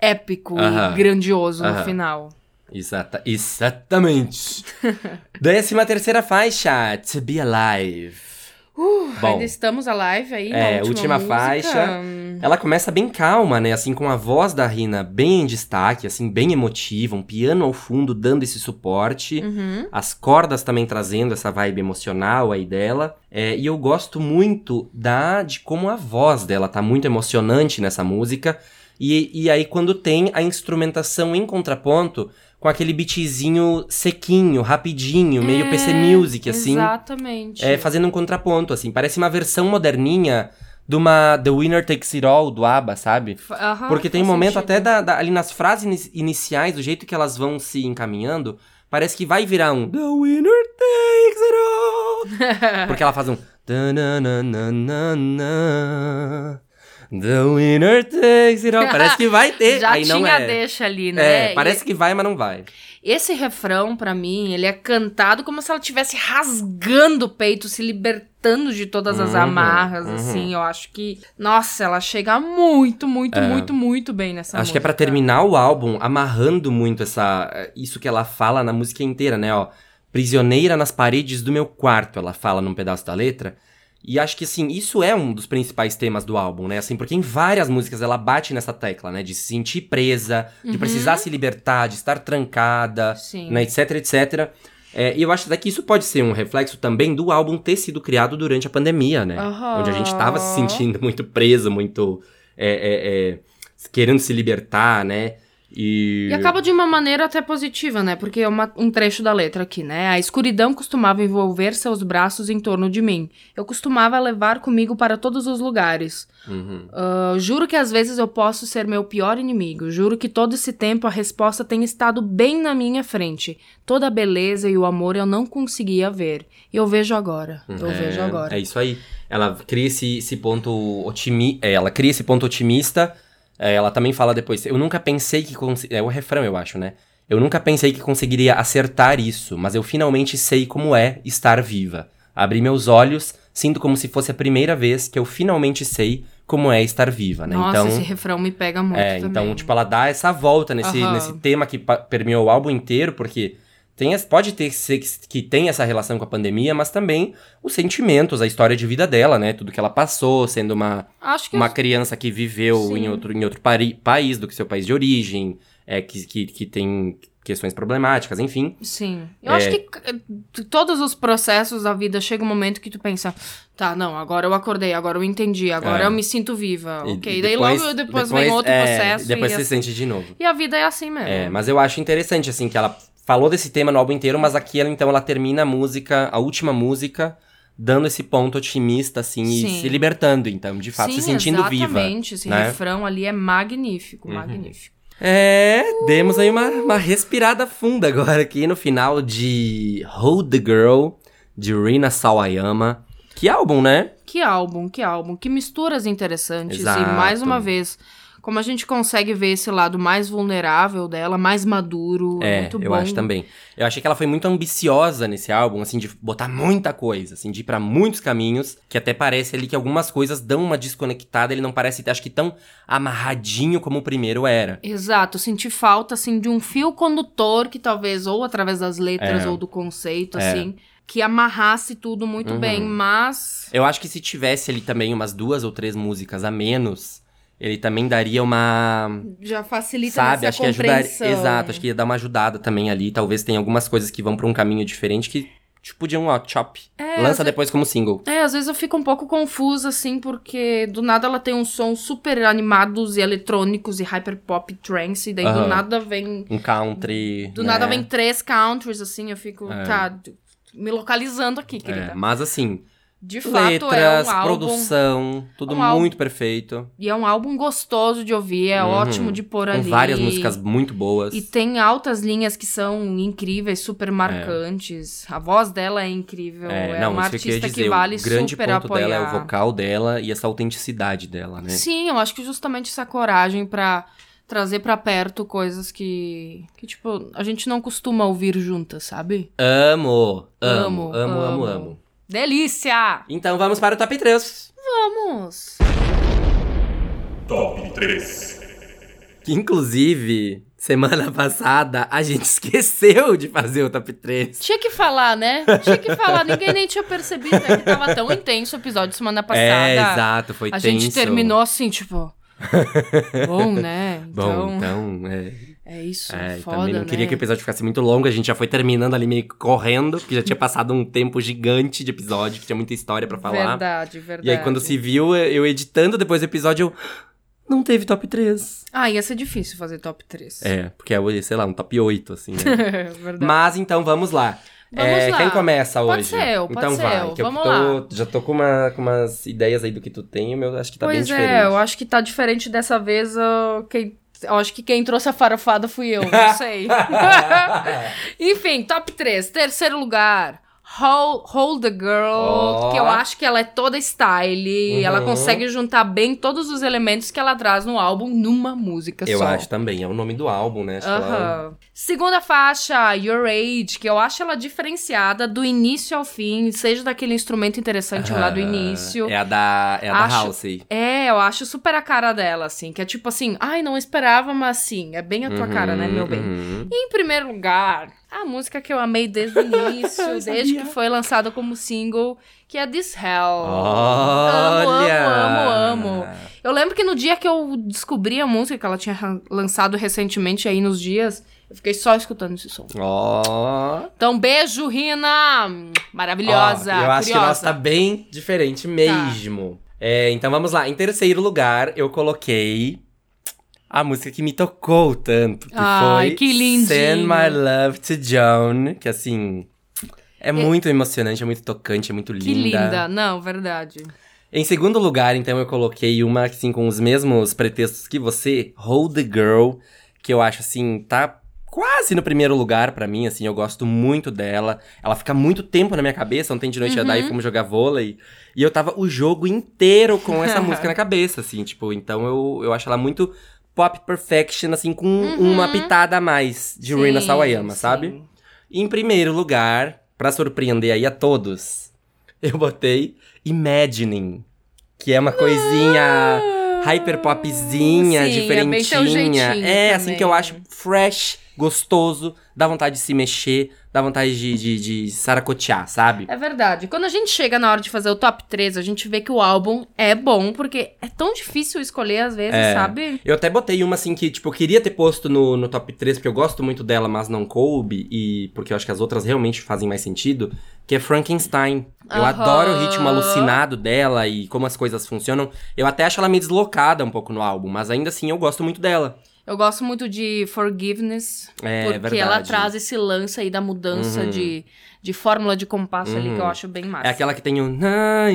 épico Aham. e grandioso no Aham. final. Exata, exatamente. *laughs* Décima terceira faixa, To Be Alive. Bom, Ainda estamos a live aí, É, na última, última faixa. Ela começa bem calma, né? Assim, com a voz da Rina bem em destaque, assim, bem emotiva, um piano ao fundo dando esse suporte. Uhum. As cordas também trazendo essa vibe emocional aí dela. É, e eu gosto muito da de como a voz dela tá muito emocionante nessa música. E, e aí, quando tem a instrumentação em contraponto, com aquele beatzinho sequinho, rapidinho, meio É, PC Music, assim. Exatamente. É, fazendo um contraponto, assim. Parece uma versão moderninha de uma The Winner Takes It All, do ABBA, sabe? Porque tem um momento sentido. até da, da- ali nas frases ini- iniciais, do jeito que elas vão se encaminhando, parece que vai virar um The Winner Takes It All. *laughs* Porque ela faz um "Ta-na-na-na-na-na, The Winner Takes It All. Parece que vai ter, *laughs* Já aí tinha não é. deixa ali, né? É, E- parece que vai, mas não vai. Esse refrão, pra mim, ele é cantado como se ela estivesse rasgando o peito, se libertando de todas as Uhum, amarras, uhum. assim. Eu acho que, nossa, ela chega muito, muito, É. muito, muito bem nessa Acho que é pra música. terminar o álbum amarrando muito essa isso que ela fala na música inteira, né, ó. Prisioneira nas paredes do meu quarto, ela fala num pedaço da letra. E acho que assim, isso é um dos principais temas do álbum, né? Assim, porque em várias músicas ela bate nessa tecla, né, de se sentir presa, de Uhum. precisar se libertar, de estar trancada, Sim. né, etc, etc. É, e eu acho até que isso pode ser um reflexo também do álbum ter sido criado durante a pandemia, né? Aham. Onde a gente tava se sentindo muito preso, muito é, é, é, querendo se libertar, né? E, E acaba de uma maneira até positiva, né? Porque é uma- um trecho da letra aqui, né? A escuridão costumava envolver seus braços em torno de mim. Eu costumava levar comigo para todos os lugares. Uhum. Ah, juro que às vezes eu posso ser meu pior inimigo. Juro que todo esse tempo a resposta tem estado bem na minha frente. Toda a beleza e o amor eu não conseguia ver. E eu vejo agora. Eu É, vejo agora. É isso aí. Ela cria esse, esse ponto otimista. Ela cria esse ponto otimista. É, ela também fala depois. Eu nunca pensei que. cons- É o refrão, eu acho, né? Eu nunca pensei que conseguiria acertar isso, mas eu finalmente sei como é estar viva. Abri meus olhos, sinto como se fosse a primeira vez que eu finalmente sei como é estar viva, né? Nossa, então, esse refrão me pega muito é, também. então, tipo, ela dá essa volta nesse, Aham. nesse tema que permeou o álbum inteiro, porque tem, pode ter ser que, que tem essa relação com a pandemia, mas também os sentimentos, a história de vida dela, né? Tudo que ela passou, sendo uma, Acho que uma criança que viveu Sim. em outro, em outro pari- país do que seu país de origem, é, que, que, que tem questões problemáticas, enfim. Sim. Eu É. acho que eh, todos os processos da vida chega um momento que tu pensa, tá, não, agora eu acordei, agora eu entendi, agora É. eu me sinto viva. E ok. Daí logo depois, vem outro é, processo. Depois e, você assim- sente de novo. e a vida é assim mesmo. É, mas eu acho interessante, assim, que ela falou desse tema no álbum inteiro, mas aqui ela, então, ela termina a música, a última música, dando esse ponto otimista, assim, e Sim. se libertando, então, de fato, Sim, se sentindo viva. exatamente. Esse né? refrão ali é magnífico, Uhum. magnífico. É, demos aí uma, uma respirada funda agora aqui no final de Hold the Girl, de Rina Sawayama. Que álbum, né? Que álbum, que álbum, que misturas interessantes. Exato. E mais uma vez, como a gente consegue ver esse lado mais vulnerável dela, mais maduro, É, muito eu bom. acho também. Eu achei que ela foi muito ambiciosa nesse álbum, assim, de botar muita coisa, assim, de ir pra muitos caminhos, que até parece ali que algumas coisas dão uma desconectada, ele não parece, acho que tão amarradinho como o primeiro era. Exato, eu senti falta, assim, de um fio condutor que talvez, ou através das letras É. ou do conceito, É. assim, que amarrasse tudo muito Uhum. bem, mas... Eu acho que se tivesse ali também umas duas ou três músicas a menos, ele também daria uma. Já facilita Sabe, acho que ajudaria. Exato, acho que ia dar uma ajudada também ali. Talvez tenha algumas coisas que vão pra um caminho diferente que, tipo, podiam, ó, chop. É, Lança depois como single. É, às vezes eu fico um pouco confusa, assim, porque do nada ela tem uns sons super animados e eletrônicos e hyper pop trance, e daí do nada vem. Um country. Do né? nada vem três countries, assim, eu fico, É. tá, me localizando aqui, querida. É, mas assim, De fato, é letras, um álbum. produção, tudo um álbum- muito perfeito. E é um álbum gostoso de ouvir, é Uhum. ótimo de pôr Com ali. várias músicas muito boas. E tem altas linhas que são incríveis, super marcantes. A voz dela é incrível. É, não, uma que artista que, dizer. vale o grande super ponto apoiar. dela é o vocal dela e essa autenticidade dela, né? Sim, eu acho que justamente essa coragem pra trazer pra perto coisas que, que tipo, a gente não costuma ouvir juntas, sabe? Amo, amo, Amo, amo, amo, amo. Delícia! Então vamos para o top 3. Vamos! Top 3. Que inclusive, semana passada, a gente *laughs* esqueceu de fazer o top 3. Tinha que falar, né? Tinha que falar, ninguém nem tinha percebido, né? Que tava tão intenso o episódio semana passada. É, exato, foi A tenso. gente terminou assim, tipo. *laughs* Bom, né? Bom, Então, então, é, é isso. é, foda, também não queria né? que o episódio ficasse muito longo, a gente já foi terminando ali meio que correndo, porque já tinha *laughs* passado um tempo gigante de episódio, que tinha muita história pra falar. Verdade, verdade. E aí, quando se viu, eu editando depois do episódio, eu. Não teve top 3. Ah, ia ser difícil fazer top 3. É, porque é, sei lá, um top 8, assim, né? *laughs* verdade. Mas então vamos lá. Vamos É, lá. Quem começa Pode hoje? ser eu, pode então ser vai, eu. que Vamos eu tô, lá. já tô com, uma, com umas ideias aí do que tu tem, o meu acho que tá bem pois diferente. é, eu acho que tá diferente dessa vez. Eu, quem, eu acho que quem trouxe a farofada fui eu, não sei. *laughs* *laughs* Enfim, top 3. Terceiro lugar. Hold, Hold the Girl, Ó. que eu acho que ela é toda style, Uhum. ela consegue juntar bem todos os elementos que ela traz no álbum numa música Eu só. acho também, é o nome do álbum, né? Acho que ela-. Segunda faixa, Your Age, que eu acho ela diferenciada do início ao fim, seja daquele instrumento interessante lá do Ah, início. É a da, é a da Acho- Halsey. É, eu acho super a cara dela, assim, que é tipo assim, ai, não esperava, mas sim, é bem a tua cara, né, meu bem? Uhum. Em primeiro lugar, a música que eu amei desde o *laughs* início, desde que foi lançada como single, que é This Hell. Olha! Amo, amo, amo, amo. Eu lembro que no dia que eu descobri a música que ela tinha lançado recentemente aí nos dias, eu fiquei só escutando esse som. Ó. Então, beijo, Rina! Maravilhosa, Ó, eu acho que o curiosa. nosso tá bem diferente mesmo. É, então vamos lá. Em terceiro lugar, eu coloquei a música que me tocou tanto. Que Ai, foi que lindinho. Send My Love to Joan. Que assim. É muito emocionante, é muito tocante, é muito linda. Que linda. Não, verdade. Em segundo lugar, então, eu coloquei uma, assim, com os mesmos pretextos que você, Hold the Girl, que eu acho, assim, tá quase no primeiro lugar pra mim, assim, eu gosto muito dela. Ela fica muito tempo na minha cabeça, ontem de noite eu Uhum. daí fomos jogar vôlei, e eu tava o jogo inteiro com essa música na *laughs* cabeça, assim, tipo, então eu, eu acho ela muito pop perfection, assim, com uma pitada a mais de Rina Uhum. Sim, Sawayama, sim. sabe? Em primeiro lugar, pra surpreender aí a todos, *laughs* eu botei Imagining, que é uma coisinha hyper popzinha, Ah, Sim, é diferentinha. jeitinho É, assim também. que eu acho fresh gostoso, dá vontade de se mexer, dá vontade de, de, de saracotear, sabe? É verdade. Quando a gente chega na hora de fazer o top 3, a gente vê que o álbum é bom, porque é tão difícil escolher às vezes, É. sabe? Eu até botei uma assim que, tipo, eu queria ter posto no, no top 3, porque eu gosto muito dela, mas não coube, e porque eu acho que as outras realmente fazem mais sentido, que é Frankenstein. Eu Aham. adoro o ritmo alucinado dela e como as coisas funcionam. Eu até acho ela meio deslocada um pouco no álbum, mas ainda assim eu gosto muito dela. Eu gosto muito de Forgiveness, É, porque verdade. ela traz esse lance aí da mudança Uhum. de, de fórmula de compasso ali que eu Uhum. acho bem massa. É aquela que tem um. Aham.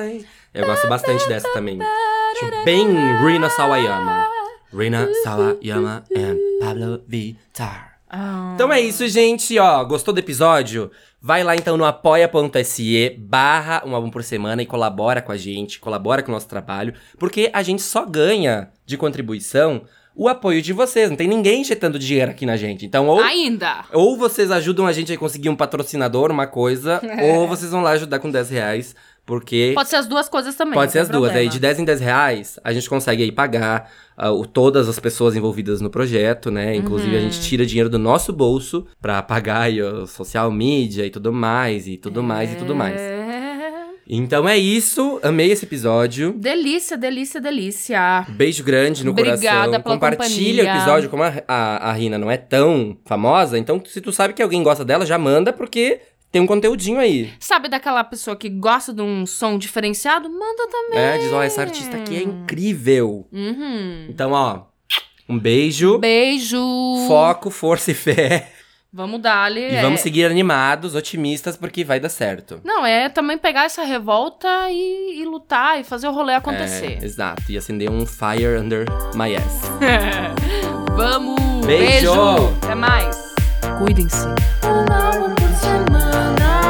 ai. Eu gosto bastante dessa também. Acho bem Rina Sawayama. Rina Sawayama and Pablo Vittar. Ah. Então é isso, gente. Ó, gostou do episódio? Vai lá então no apoia.se barra um álbum por semana e colabora com a gente, colabora com o nosso trabalho, porque a gente só ganha de contribuição o apoio de vocês. Não tem ninguém injetando dinheiro aqui na gente. Então, ou Ainda! ou vocês ajudam a gente a conseguir um patrocinador, uma coisa, *laughs* ou vocês vão lá ajudar com 10 reais, porque Pode ser as duas coisas também. pode ser as duas. problema. Aí de 10 em 10 reais, a gente consegue aí pagar o- todas as pessoas envolvidas no projeto, né? Inclusive a Uhum. gente tira dinheiro do nosso bolso pra pagar o social media e tudo mais, e tudo mais, e tudo mais. É. Então é isso, amei esse episódio. Delícia, delícia, delícia. Beijo grande no Obrigada coração. pela Compartilha o companhia. episódio. Como a, a, a Rina não é tão famosa, então se tu sabe que alguém gosta dela, já manda, porque tem um conteúdinho aí. Sabe daquela pessoa que gosta de um som diferenciado? Manda também. É, diz, ó, essa artista aqui é incrível. Uhum. Então, ó, um beijo, Beijo. foco, força e fé. Vamos dar-lhe. E é- vamos seguir animados, otimistas, porque vai dar certo. Não, é também pegar essa revolta e, e lutar e fazer o rolê acontecer. É, exato. E acender um fire under my ass. *laughs* Vamos! Beijo! Até mais! Cuidem-se. 怎么了？